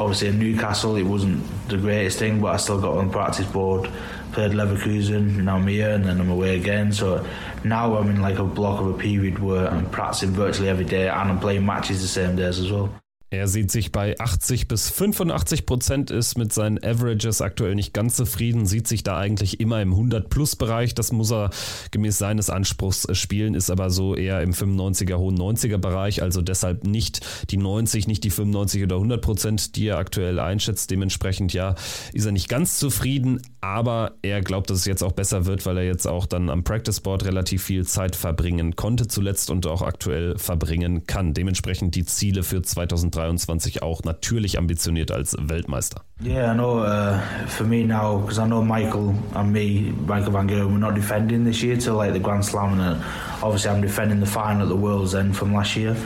obviously in Newcastle it wasn't the greatest thing, but I still got on the practice board. Played Leverkusen, now I'm here, and then I'm away again. So now I'm in like a block of a period where I'm practicing virtually every day, and I'm playing matches the same days as well. Er sieht sich bei 80 bis 85 Prozent, ist mit seinen Averages aktuell nicht ganz zufrieden, sieht sich da eigentlich immer im 100-Plus-Bereich. Das muss er gemäß seines Anspruchs spielen, ist aber so eher im 95er, hohen 90er-Bereich, also deshalb nicht die 90, nicht die 95 oder 100 Prozent, die er aktuell einschätzt. Dementsprechend, ja, ist er nicht ganz zufrieden, aber er glaubt, dass es jetzt auch besser wird, weil er jetzt auch dann am Practice Board relativ viel Zeit verbringen konnte zuletzt und auch aktuell verbringen kann. Dementsprechend die Ziele für 2023 2023 auch natürlich ambitioniert als Weltmeister. Yeah, I know. Uh, for me now, because I know Michael and me, Michael Van Gerwen, we're not defending this year till like the Grand Slam, and obviously I'm defending the final at the World's End from last year.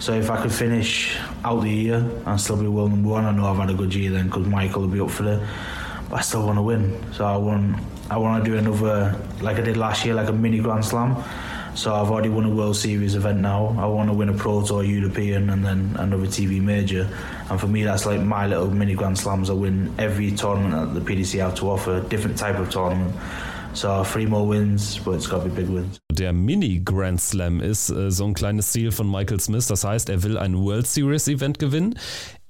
So if I could finish out the year and still be world number one, I know I've had a good year then because Michael will be up for it. But I still want to win, so I want I want to do another like I did last year, like a mini Grand Slam. So I've already won a World Series event now. I want to win a Pro Tour European and then another TV major. And for me, that's like my little mini Grand Slams. I win every tournament that the PDC have to offer, different type of tournament. So three more wins, but it's got to be big wins. Der Mini Grand Slam ist äh, so ein kleines Ziel von Michael Smith. Das heißt, er will ein World Series Event gewinnen.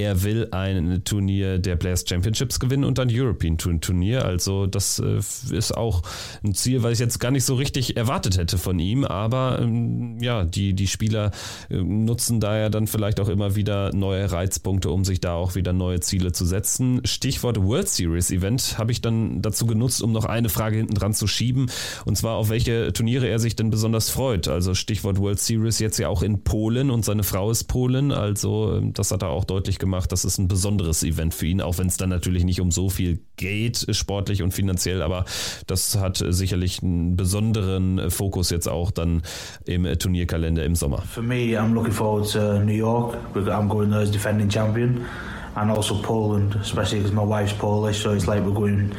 Er will ein Turnier der Players Championships gewinnen und ein European Turnier. Also das äh, ist auch ein Ziel, was ich jetzt gar nicht so richtig erwartet hätte von ihm. Aber ähm, ja, die, die Spieler äh, nutzen daher dann vielleicht auch immer wieder neue Reizpunkte, um sich da auch wieder neue Ziele zu setzen. Stichwort World Series Event habe ich dann dazu genutzt, um noch eine Frage hinten dran zu schieben. Und zwar auf welche Turniere er sich denn besonders freut. Also Stichwort World Series jetzt ja auch in Polen und seine Frau ist Polen. Also ähm, das hat er auch deutlich gemacht gemacht. Das ist ein besonderes Event für ihn, auch wenn es dann natürlich nicht um so viel geht, sportlich und finanziell, aber das hat sicherlich einen besonderen Fokus jetzt auch dann im Turnierkalender im Sommer. For me, I'm looking forward to New York I'm going there as defending champion and also Poland, especially because my wife's Polish, so it's like we're going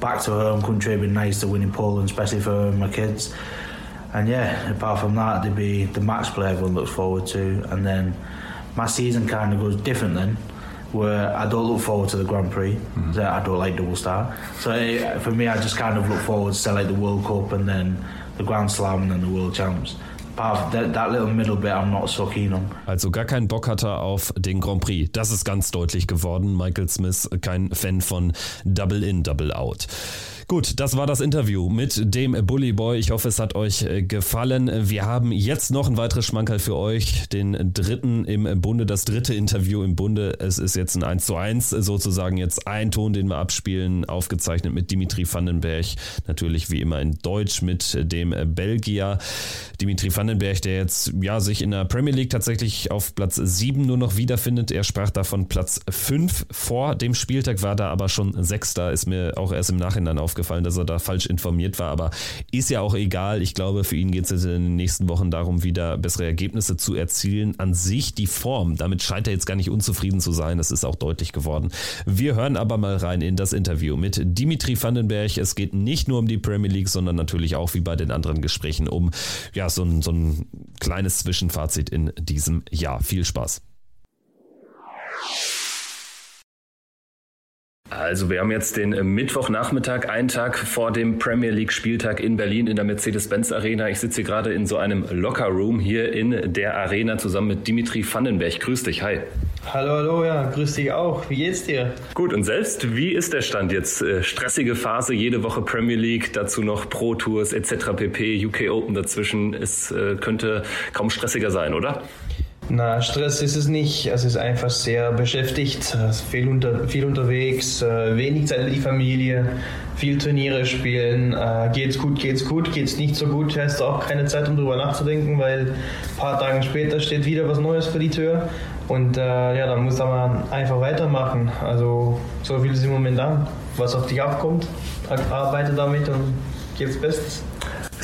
back to her home country. It'd be nice to win in Poland, especially for my kids. And yeah, apart from that, there'd be the match play everyone looks forward to, and then my season kind of goes different then. Where I don't look forward to the Grand Prix, mm-hmm. I don't like double star. So it, for me, I just kind of look forward to like the World Cup and then the Grand Slam and then the World Champs. Also gar keinen Bock hat er auf den Grand Prix. Das ist ganz deutlich geworden. Michael Smith, kein Fan von Double In, Double Out. Gut, das war das Interview mit dem Bully Boy. Ich hoffe, es hat euch äh, gefallen. Wir haben jetzt noch ein weiteres Schmankerl für euch. Den dritten im Bunde, das dritte Interview im Bunde. Es ist jetzt ein 1 zu 1 sozusagen jetzt ein Ton, den wir abspielen, aufgezeichnet mit Dimitri Vandenberg. Natürlich wie immer in Deutsch mit dem Belgier. Dimitri Vandenberg, der jetzt ja sich in der Premier League tatsächlich auf Platz 7 nur noch wiederfindet. Er sprach davon Platz 5 vor dem Spieltag, war da aber schon Sechster. Ist mir auch erst im Nachhinein auf aufgefallen, dass er da falsch informiert war, aber ist ja auch egal. Ich glaube, für ihn geht es jetzt in den nächsten Wochen darum, wieder bessere Ergebnisse zu erzielen. An sich die Form, damit scheint er jetzt gar nicht unzufrieden zu sein, das ist auch deutlich geworden. Wir hören aber mal rein in das Interview mit Dimitri Vandenberg. Es geht nicht nur um die Premier League, sondern natürlich auch wie bei den anderen Gesprächen um ja, so ein, so ein kleines Zwischenfazit in diesem Jahr. Viel Spaß. Also wir haben jetzt den Mittwochnachmittag, einen Tag vor dem Premier League Spieltag in Berlin in der Mercedes-Benz Arena. Ich sitze hier gerade in so einem Locker Room hier in der Arena zusammen mit Dimitri Vandenberg. Grüß dich, hi. Hallo, hallo, ja, grüß dich auch. Wie geht's dir? Gut, und selbst, wie ist der Stand jetzt? Äh, stressige Phase, jede Woche Premier League, dazu noch Pro Tours etc. pp, UK Open dazwischen. Es äh, könnte kaum stressiger sein, oder? Na, Stress ist es nicht. Es ist einfach sehr beschäftigt, viel, unter, viel unterwegs, äh, wenig Zeit mit die Familie, viel Turniere spielen. Äh, geht's gut, geht's gut, geht's nicht so gut, hast du auch keine Zeit, um darüber nachzudenken, weil ein paar Tage später steht wieder was Neues vor die Tür. Und äh, ja, dann muss man einfach weitermachen. Also so viel ist im Moment an. Was auf dich aufkommt, arbeite damit und gib's Bestes.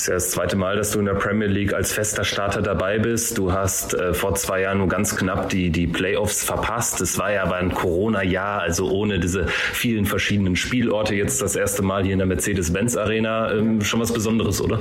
Ist ja das zweite Mal, dass du in der Premier League als fester Starter dabei bist. Du hast äh, vor zwei Jahren nur ganz knapp die, die Playoffs verpasst. Es war ja aber ein Corona-Jahr, also ohne diese vielen verschiedenen Spielorte. Jetzt das erste Mal hier in der Mercedes-Benz Arena. Ähm, schon was Besonderes, oder?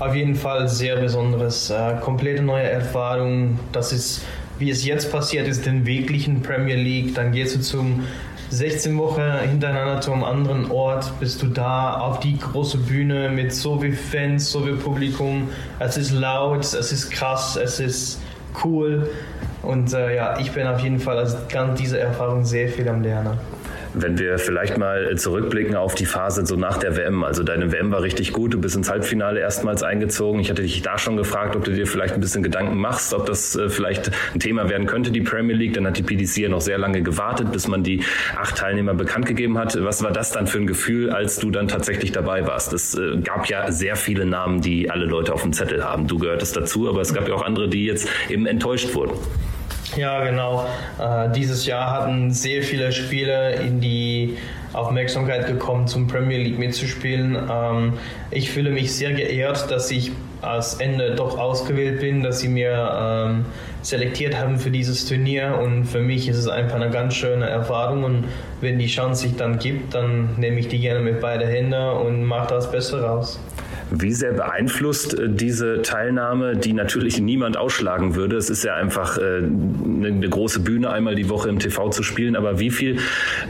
Auf jeden Fall sehr Besonderes. Äh, komplette neue Erfahrung. Das ist, wie es jetzt passiert ist, den wirklichen Premier League. Dann gehst du zum 16 Wochen hintereinander zu einem anderen Ort, bist du da auf die große Bühne mit so viel Fans, so viel Publikum. Es ist laut, es ist krass, es ist cool. Und äh, ja, ich bin auf jeden Fall als ganz diese Erfahrung sehr viel am Lernen. Wenn wir vielleicht mal zurückblicken auf die Phase so nach der WM. Also deine WM war richtig gut, du bist ins Halbfinale erstmals eingezogen. Ich hatte dich da schon gefragt, ob du dir vielleicht ein bisschen Gedanken machst, ob das äh, vielleicht ein Thema werden könnte, die Premier League. Dann hat die PDC ja noch sehr lange gewartet, bis man die acht Teilnehmer bekannt gegeben hat. Was war das dann für ein Gefühl, als du dann tatsächlich dabei warst? Es äh, gab ja sehr viele Namen, die alle Leute auf dem Zettel haben. Du gehörtest dazu, aber es gab ja auch andere, die jetzt eben enttäuscht wurden. Ja, genau. Äh, dieses Jahr hatten sehr viele Spieler in die Aufmerksamkeit gekommen, zum Premier League mitzuspielen. Ähm, ich fühle mich sehr geehrt, dass ich als Ende doch ausgewählt bin, dass sie mir ähm, selektiert haben für dieses Turnier und für mich ist es einfach eine ganz schöne Erfahrung und wenn die Chance sich dann gibt, dann nehme ich die gerne mit beiden Händen und mache das Beste raus. Wie sehr beeinflusst äh, diese Teilnahme, die natürlich niemand ausschlagen würde? Es ist ja einfach äh, eine große Bühne, einmal die Woche im TV zu spielen, aber wie viel,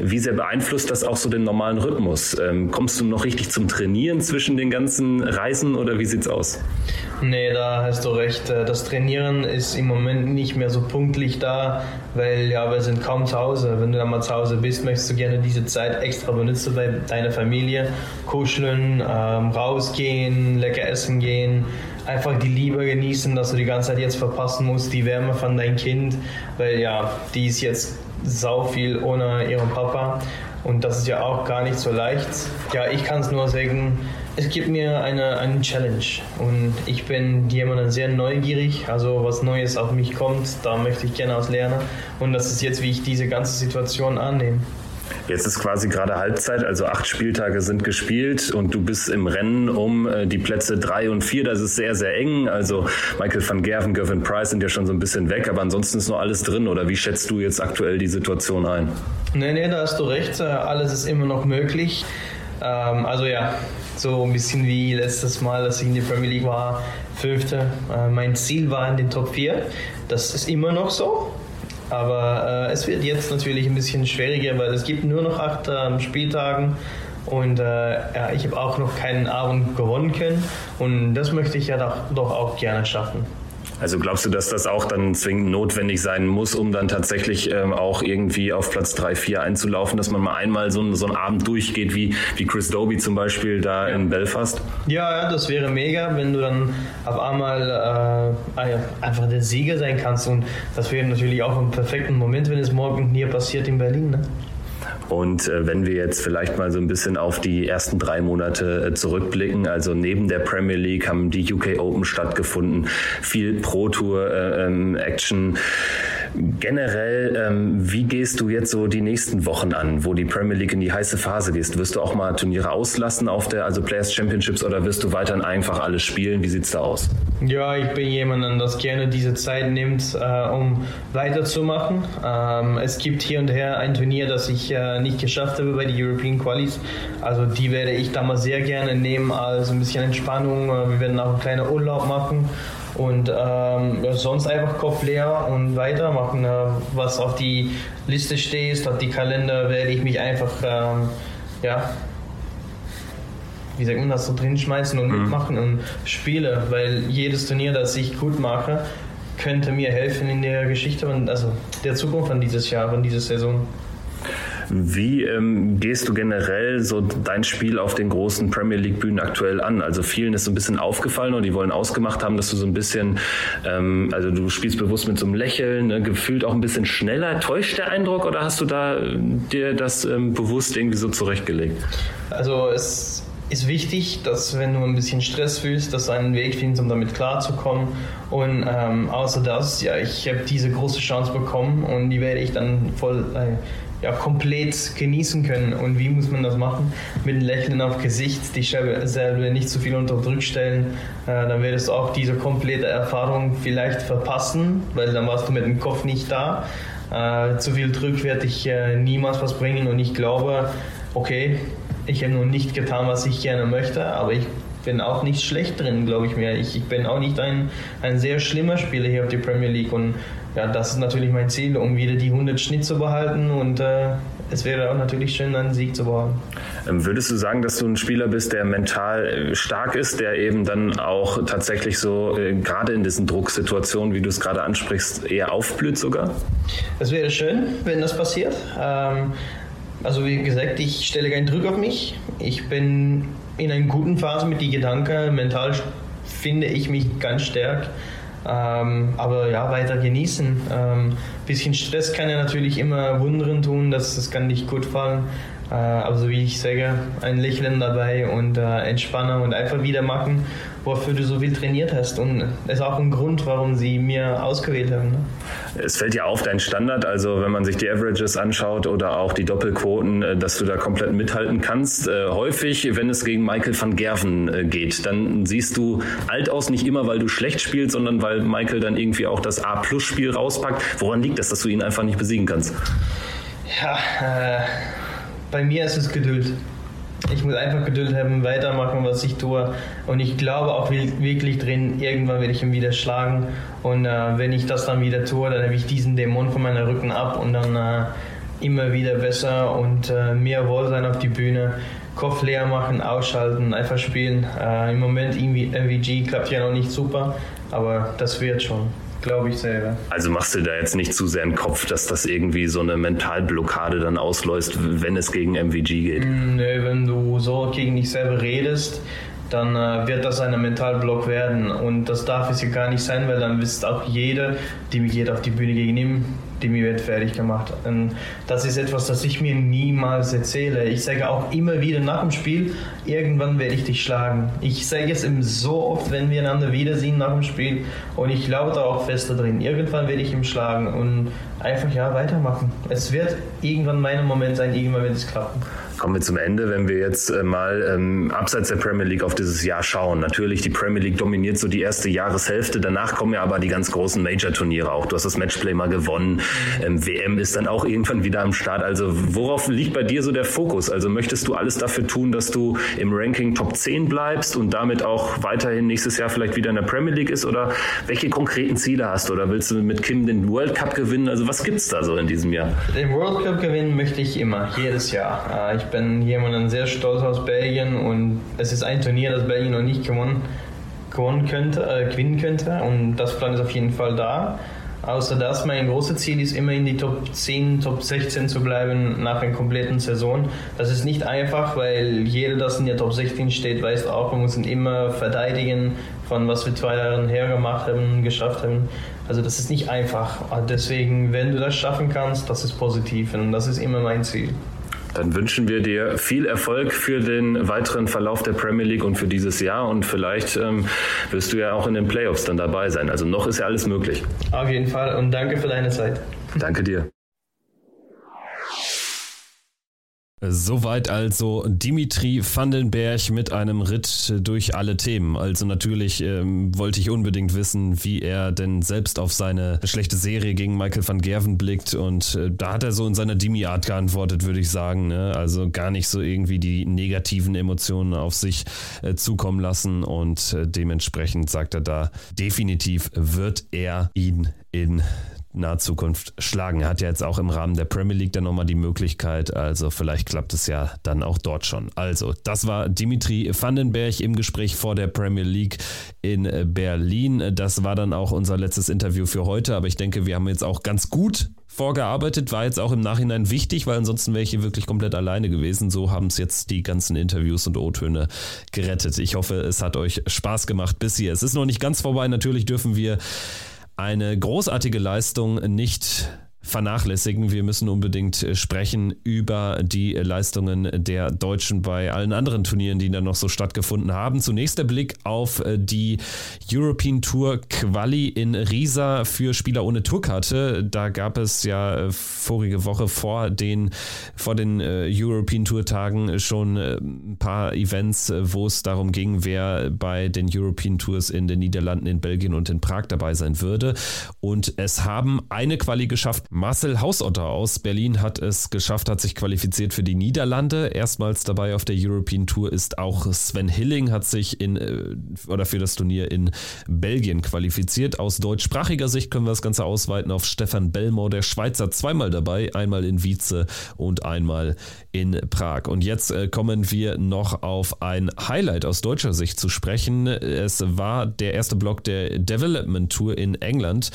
wie sehr beeinflusst das auch so den normalen Rhythmus? Ähm, kommst du noch richtig zum Trainieren zwischen den ganzen Reisen oder wie sieht's aus? Nee, da hast du recht. Äh, das Trainieren ist im Moment nicht mehr so punktlich da, weil ja, wir sind kaum zu Hause. Wenn du dann mal zu Hause bist, möchtest du gerne diese Zeit extra benutzen bei deiner Familie, kuscheln, ähm, rausgehen, lecker essen gehen, einfach die Liebe genießen, dass du die ganze Zeit jetzt verpassen musst, die Wärme von deinem Kind, weil ja, die ist jetzt sau viel ohne ihren Papa. Und das ist ja auch gar nicht so leicht. Ja, ich kann es nur sagen, es gibt mir eine, eine Challenge und ich bin jemand sehr neugierig, also was Neues auf mich kommt, da möchte ich gerne aus lernen und das ist jetzt, wie ich diese ganze Situation annehme. Jetzt ist quasi gerade Halbzeit, also acht Spieltage sind gespielt und du bist im Rennen um äh, die Plätze drei und vier. Das ist sehr, sehr eng. Also Michael van Gerven, Gervin Price sind ja schon so ein bisschen weg, aber ansonsten ist noch alles drin. Oder wie schätzt du jetzt aktuell die Situation ein? Nee, nee, da hast du recht. Äh, alles ist immer noch möglich. Ähm, also ja, so ein bisschen wie letztes Mal, dass ich in der Premier League war, Fünfte. Äh, mein Ziel war in den Top 4. Das ist immer noch so. Aber äh, es wird jetzt natürlich ein bisschen schwieriger, weil es gibt nur noch acht äh, Spieltagen und äh, ja, ich habe auch noch keinen Abend gewonnen können und das möchte ich ja doch, doch auch gerne schaffen. Also glaubst du, dass das auch dann zwingend notwendig sein muss, um dann tatsächlich ähm, auch irgendwie auf Platz 3, 4 einzulaufen, dass man mal einmal so, so einen Abend durchgeht, wie, wie Chris Doby zum Beispiel da ja. in Belfast? Ja, ja, das wäre mega, wenn du dann auf einmal äh, einfach der Sieger sein kannst. Und das wäre natürlich auch ein perfekter Moment, wenn es morgen hier passiert in Berlin. Ne? Und äh, wenn wir jetzt vielleicht mal so ein bisschen auf die ersten drei Monate äh, zurückblicken, also neben der Premier League haben die UK Open stattgefunden, viel Pro Tour äh, ähm, Action. Generell, ähm, wie gehst du jetzt so die nächsten Wochen an, wo die Premier League in die heiße Phase gehst? Wirst du auch mal Turniere auslassen auf der, also Players Championships oder wirst du weiterhin einfach alles spielen? Wie sieht's da aus? Ja, ich bin jemand, der gerne diese Zeit nimmt, äh, um weiterzumachen. Ähm, es gibt hier und her ein Turnier, das ich äh, nicht geschafft habe bei den European Qualis. Also die werde ich da mal sehr gerne nehmen als ein bisschen Entspannung. Äh, wir werden auch einen kleinen Urlaub machen und ähm, sonst einfach Kopf leer und weitermachen. Äh, was auf die Liste steht, auf die Kalender, werde ich mich einfach, ähm, ja, wie sagt man das, so drin schmeißen und mhm. mitmachen und spiele, weil jedes Turnier, das ich gut mache, könnte mir helfen in der Geschichte und also der Zukunft von dieses Jahr, von dieser Saison. Wie ähm, gehst du generell so dein Spiel auf den großen Premier League Bühnen aktuell an? Also vielen ist so ein bisschen aufgefallen und die wollen ausgemacht haben, dass du so ein bisschen, ähm, also du spielst bewusst mit so einem Lächeln, ne, gefühlt auch ein bisschen schneller. Täuscht der Eindruck oder hast du da äh, dir das ähm, bewusst irgendwie so zurechtgelegt? Also es ist wichtig, dass wenn du ein bisschen Stress fühlst, dass du einen Weg findest, um damit klarzukommen. Und ähm, außer das, ja, ich habe diese große Chance bekommen und die werde ich dann voll äh, ja, komplett genießen können. Und wie muss man das machen? Mit einem Lächeln auf Gesicht, dich selber nicht zu viel unter Druck stellen. Äh, dann wirst du auch diese komplette Erfahrung vielleicht verpassen, weil dann warst du mit dem Kopf nicht da. Äh, zu viel Druck wird dich äh, niemals was bringen und ich glaube, okay, ich habe noch nicht getan, was ich gerne möchte, aber ich bin auch nicht schlecht drin, glaube ich mir. Ich, ich, bin auch nicht ein, ein sehr schlimmer Spieler hier auf der Premier League und ja, das ist natürlich mein Ziel, um wieder die 100 Schnitt zu behalten und äh, es wäre auch natürlich schön, einen Sieg zu behalten. Ähm, würdest du sagen, dass du ein Spieler bist, der mental äh, stark ist, der eben dann auch tatsächlich so, äh, gerade in diesen Drucksituationen, wie du es gerade ansprichst, eher aufblüht sogar? Es wäre schön, wenn das passiert. Ähm, also wie gesagt, ich stelle keinen Druck auf mich. Ich bin in einer guten Phase mit den Gedanken. Mental finde ich mich ganz stark. Ähm, aber ja, weiter genießen. Ähm, bisschen Stress kann ja natürlich immer Wundern tun, das, das kann nicht gut fallen. Äh, aber so wie ich sage, ein Lächeln dabei und äh, entspannen und einfach wieder machen, wofür du so viel trainiert hast. Und das ist auch ein Grund, warum sie mir ausgewählt haben. Ne? Es fällt ja auf, dein Standard, also wenn man sich die Averages anschaut oder auch die Doppelquoten, äh, dass du da komplett mithalten kannst. Äh, häufig, wenn es gegen Michael van Gerven äh, geht, dann siehst du alt aus, nicht immer, weil du schlecht spielst, sondern weil Michael dann irgendwie auch das A-Plus-Spiel rauspackt. Woran liegt das, dass du ihn einfach nicht besiegen kannst? Ja, äh bei mir ist es Geduld. Ich muss einfach Geduld haben, weitermachen, was ich tue. Und ich glaube auch wirklich drin, irgendwann werde ich ihn wieder schlagen. Und äh, wenn ich das dann wieder tue, dann habe ich diesen Dämon von meinem Rücken ab und dann äh, immer wieder besser und äh, mehr Wohlsein auf die Bühne. Kopf leer machen, ausschalten, einfach spielen. Äh, Im Moment irgendwie MVG klappt ja noch nicht super, aber das wird schon. Glaube ich selber. Also machst du da jetzt nicht zu sehr im Kopf, dass das irgendwie so eine Mentalblockade dann auslöst, wenn es gegen MVG geht? Mm, nö, wenn du so gegen dich selber redest, dann äh, wird das ein Mentalblock werden. Und das darf es ja gar nicht sein, weil dann wisst auch jeder, die mich jeder auf die Bühne gegen ihm die wird fertig gemacht. Und das ist etwas, das ich mir niemals erzähle. Ich sage auch immer wieder nach dem Spiel, irgendwann werde ich dich schlagen. Ich sage es ihm so oft, wenn wir einander wiedersehen nach dem Spiel und ich glaube da auch fest drin, irgendwann werde ich ihn schlagen und einfach ja weitermachen. Es wird irgendwann mein Moment sein, irgendwann wird es klappen. Kommen wir zum Ende, wenn wir jetzt äh, mal ähm, abseits der Premier League auf dieses Jahr schauen. Natürlich, die Premier League dominiert so die erste Jahreshälfte. Danach kommen ja aber die ganz großen Major-Turniere auch. Du hast das Matchplay mal gewonnen. Ähm, WM ist dann auch irgendwann wieder am Start. Also worauf liegt bei dir so der Fokus? Also möchtest du alles dafür tun, dass du im Ranking Top 10 bleibst und damit auch weiterhin nächstes Jahr vielleicht wieder in der Premier League ist? Oder welche konkreten Ziele hast du? Oder willst du mit Kim den World Cup gewinnen? Also was gibt's da so in diesem Jahr? Den World Cup gewinnen möchte ich immer, jedes Jahr. Äh, ich bin jemanden sehr stolz aus Belgien und es ist ein Turnier, das Belgien noch nicht gewonnen, gewonnen könnte, äh, gewinnen könnte und das Plan ist auf jeden Fall da. Außer das, mein großes Ziel ist immer in die Top 10, Top 16 zu bleiben nach einer kompletten Saison. Das ist nicht einfach, weil jeder, das in der Top 16 steht, weiß auch, wir müssen immer verteidigen von was wir zwei Jahre her gemacht haben, geschafft haben. Also das ist nicht einfach. Deswegen, wenn du das schaffen kannst, das ist positiv und das ist immer mein Ziel. Dann wünschen wir dir viel Erfolg für den weiteren Verlauf der Premier League und für dieses Jahr und vielleicht ähm, wirst du ja auch in den Playoffs dann dabei sein. Also noch ist ja alles möglich. Auf jeden Fall und danke für deine Zeit. Danke dir. Soweit also Dimitri Vandenberg mit einem Ritt durch alle Themen. Also natürlich ähm, wollte ich unbedingt wissen, wie er denn selbst auf seine schlechte Serie gegen Michael van Gerven blickt. Und äh, da hat er so in seiner Dimi-Art geantwortet, würde ich sagen. Ne? Also gar nicht so irgendwie die negativen Emotionen auf sich äh, zukommen lassen. Und äh, dementsprechend sagt er da, definitiv wird er ihn in naher Zukunft schlagen. Er hat ja jetzt auch im Rahmen der Premier League dann nochmal die Möglichkeit, also vielleicht klappt es ja dann auch dort schon. Also, das war Dimitri Vandenberg im Gespräch vor der Premier League in Berlin. Das war dann auch unser letztes Interview für heute, aber ich denke, wir haben jetzt auch ganz gut vorgearbeitet, war jetzt auch im Nachhinein wichtig, weil ansonsten wäre ich hier wirklich komplett alleine gewesen. So haben es jetzt die ganzen Interviews und O-Töne gerettet. Ich hoffe, es hat euch Spaß gemacht bis hier. Es ist noch nicht ganz vorbei. Natürlich dürfen wir eine großartige Leistung nicht vernachlässigen. Wir müssen unbedingt äh, sprechen über die Leistungen der Deutschen bei allen anderen Turnieren, die dann noch so stattgefunden haben. Zunächst der Blick auf äh, die European Tour Quali in Riesa für Spieler ohne Tourkarte. Da gab es ja äh, vorige Woche vor den, vor den European Tour Tagen schon ein paar Events, wo es darum ging, wer bei den European Tours in den Niederlanden, in Belgien und in Prag dabei sein würde. Und es haben eine Quali geschafft Marcel Hausotter aus Berlin hat es geschafft, hat sich qualifiziert für die Niederlande. Erstmals dabei auf der European Tour ist auch Sven Hilling, hat sich in äh, oder für das Turnier in Belgien qualifiziert. Aus deutschsprachiger Sicht können wir das Ganze ausweiten auf Stefan Bellmau, der Schweizer, zweimal dabei, einmal in Wietze und einmal in Prag. Und jetzt äh, kommen wir noch auf ein Highlight aus deutscher Sicht zu sprechen. Es war der erste Block der Development Tour in England.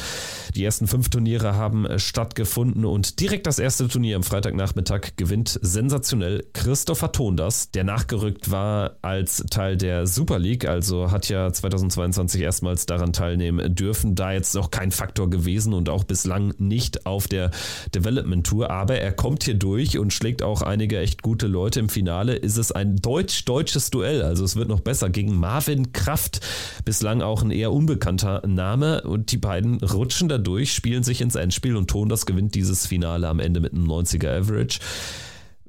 Die ersten fünf Turniere haben stattgefunden stattgefunden und direkt das erste Turnier am Freitagnachmittag gewinnt sensationell Christopher Tondas, der nachgerückt war als Teil der Super League, also hat ja 2022 erstmals daran teilnehmen dürfen, da jetzt noch kein Faktor gewesen und auch bislang nicht auf der Development Tour, aber er kommt hier durch und schlägt auch einige echt gute Leute. Im Finale ist es ein deutsch-deutsches Duell, also es wird noch besser gegen Marvin Kraft, bislang auch ein eher unbekannter Name und die beiden rutschen da durch, spielen sich ins Endspiel und Tondas Tigers gewinnt dieses Finale am Ende mit einem 90er Average.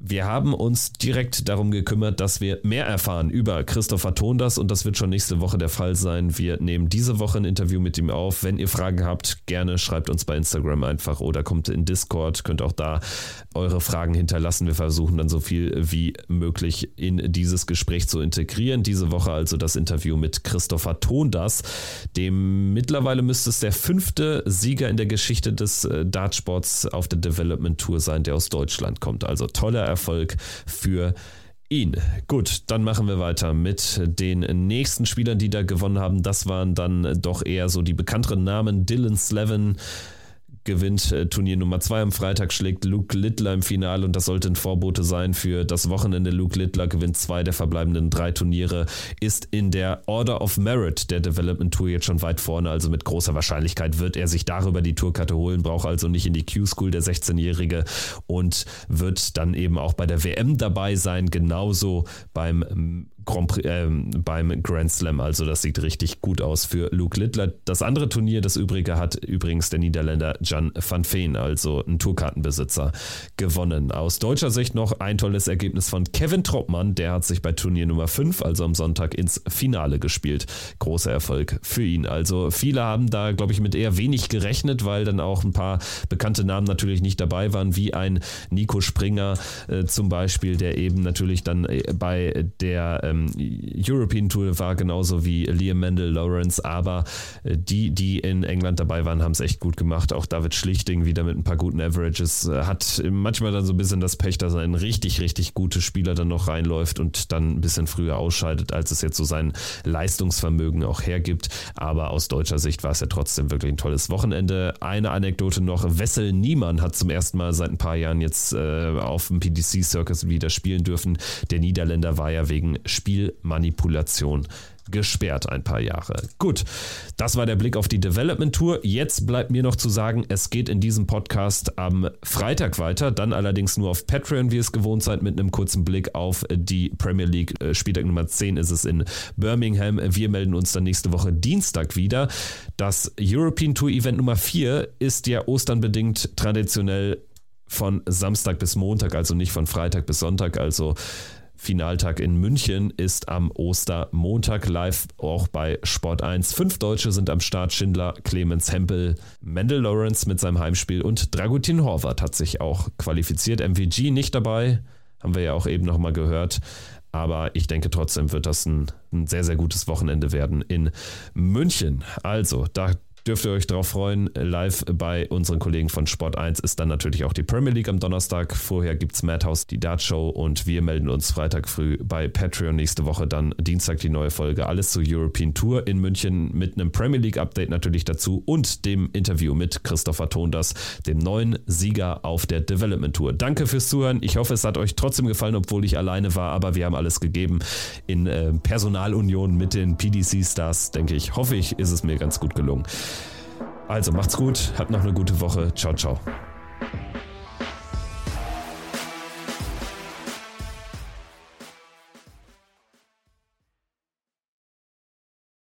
Wir haben uns direkt darum gekümmert, dass wir mehr erfahren über Christopher Tondas und das wird schon nächste Woche der Fall sein. Wir nehmen diese Woche ein Interview mit ihm auf. Wenn ihr Fragen habt, gerne schreibt uns bei Instagram einfach oder kommt in Discord, könnt auch da eure Fragen hinterlassen. Wir versuchen dann so viel wie möglich in dieses Gespräch zu integrieren. Diese Woche also das Interview mit Christopher Tondas, dem mittlerweile müsste es der fünfte Sieger in der Geschichte des äh, Dartsports auf der Development Tour sein, der aus Deutschland kommt. Also toller Erfolg für ihn. Gut, dann machen wir weiter mit den nächsten Spielern, die da gewonnen haben. Das waren dann doch eher so die bekannteren Namen. Dylan Slevin, gewinnt äh, Turnier Nummer 2 am Freitag, schlägt Luke Littler im Finale und das sollte ein Vorbote sein für das Wochenende. Luke Littler gewinnt zwei der verbleibenden drei Turniere, ist in der Order of Merit der Development Tour jetzt schon weit vorne, also mit großer Wahrscheinlichkeit wird er sich darüber die Tourkarte holen, braucht also nicht in die Q-School der 16-Jährige und wird dann eben auch bei der WM dabei sein, genauso beim Grand Prix, äh, beim Grand Slam. Also das sieht richtig gut aus für Luke Littler. Das andere Turnier, das übrige, hat übrigens der Niederländer Jan van Veen, also ein Tourkartenbesitzer, gewonnen. Aus deutscher Sicht noch ein tolles Ergebnis von Kevin Troppmann. Der hat sich bei Turnier Nummer 5, also am Sonntag, ins Finale gespielt. Großer Erfolg für ihn. Also viele haben da, glaube ich, mit eher wenig gerechnet, weil dann auch ein paar bekannte Namen natürlich nicht dabei waren, wie ein Nico Springer äh, zum Beispiel, der eben natürlich dann äh, bei der äh, ähm, European Tour war, genauso wie Liam Mendel, Lawrence, aber äh, die, die in England dabei waren, haben es echt gut gemacht. Auch David Schlichting wieder mit ein paar guten Averages äh, hat manchmal dann so ein bisschen das Pech, dass ein richtig, richtig guter Spieler dann noch reinläuft und dann ein bisschen früher ausscheidet, als es jetzt so sein Leistungsvermögen auch hergibt. Aber aus deutscher Sicht war es ja trotzdem wirklich ein tolles Wochenende. Eine Anekdote noch: Wessel Niemann hat zum ersten Mal seit ein paar Jahren jetzt äh, auf dem PDC Circus wieder spielen dürfen. Der Niederländer war ja wegen Spiel Spielmanipulation gesperrt ein paar Jahre. Gut, das war der Blick auf die Development Tour. Jetzt bleibt mir noch zu sagen, es geht in diesem Podcast am Freitag weiter, dann allerdings nur auf Patreon, wie es gewohnt seid, mit einem kurzen Blick auf die Premier League. Äh, Spieltag Nummer 10 ist es in Birmingham. Wir melden uns dann nächste Woche Dienstag wieder. Das European Tour Event Nummer 4 ist ja osternbedingt traditionell von Samstag bis Montag, also nicht von Freitag bis Sonntag, also Finaltag in München ist am Ostermontag live auch bei Sport 1. Fünf Deutsche sind am Start: Schindler, Clemens Hempel, Mendel Lawrence mit seinem Heimspiel und Dragutin Horvath hat sich auch qualifiziert. MVG nicht dabei, haben wir ja auch eben nochmal gehört. Aber ich denke trotzdem wird das ein, ein, sehr, sehr gutes Wochenende werden in München. Also, da dürft ihr euch darauf freuen. Live bei unseren Kollegen von Sport 1 ist dann natürlich auch die Premier League am Donnerstag. Vorher gibt es Madhouse, die Dart Show und wir melden uns Freitag früh bei Patreon. Nächste Woche dann Dienstag die neue Folge. Alles zur European Tour in München mit einem Premier League Update natürlich dazu und dem Interview mit Christopher Tonders, dem neuen Sieger auf der Development Tour. Danke fürs Zuhören. Ich hoffe, es hat euch trotzdem gefallen, obwohl ich alleine war, aber wir haben alles gegeben in äh, Personalunion mit den PDC Stars, denke ich. Hoffe ich, ist es mir ganz gut gelungen. Also macht's gut, habt noch eine gute Woche. Ciao, ciao.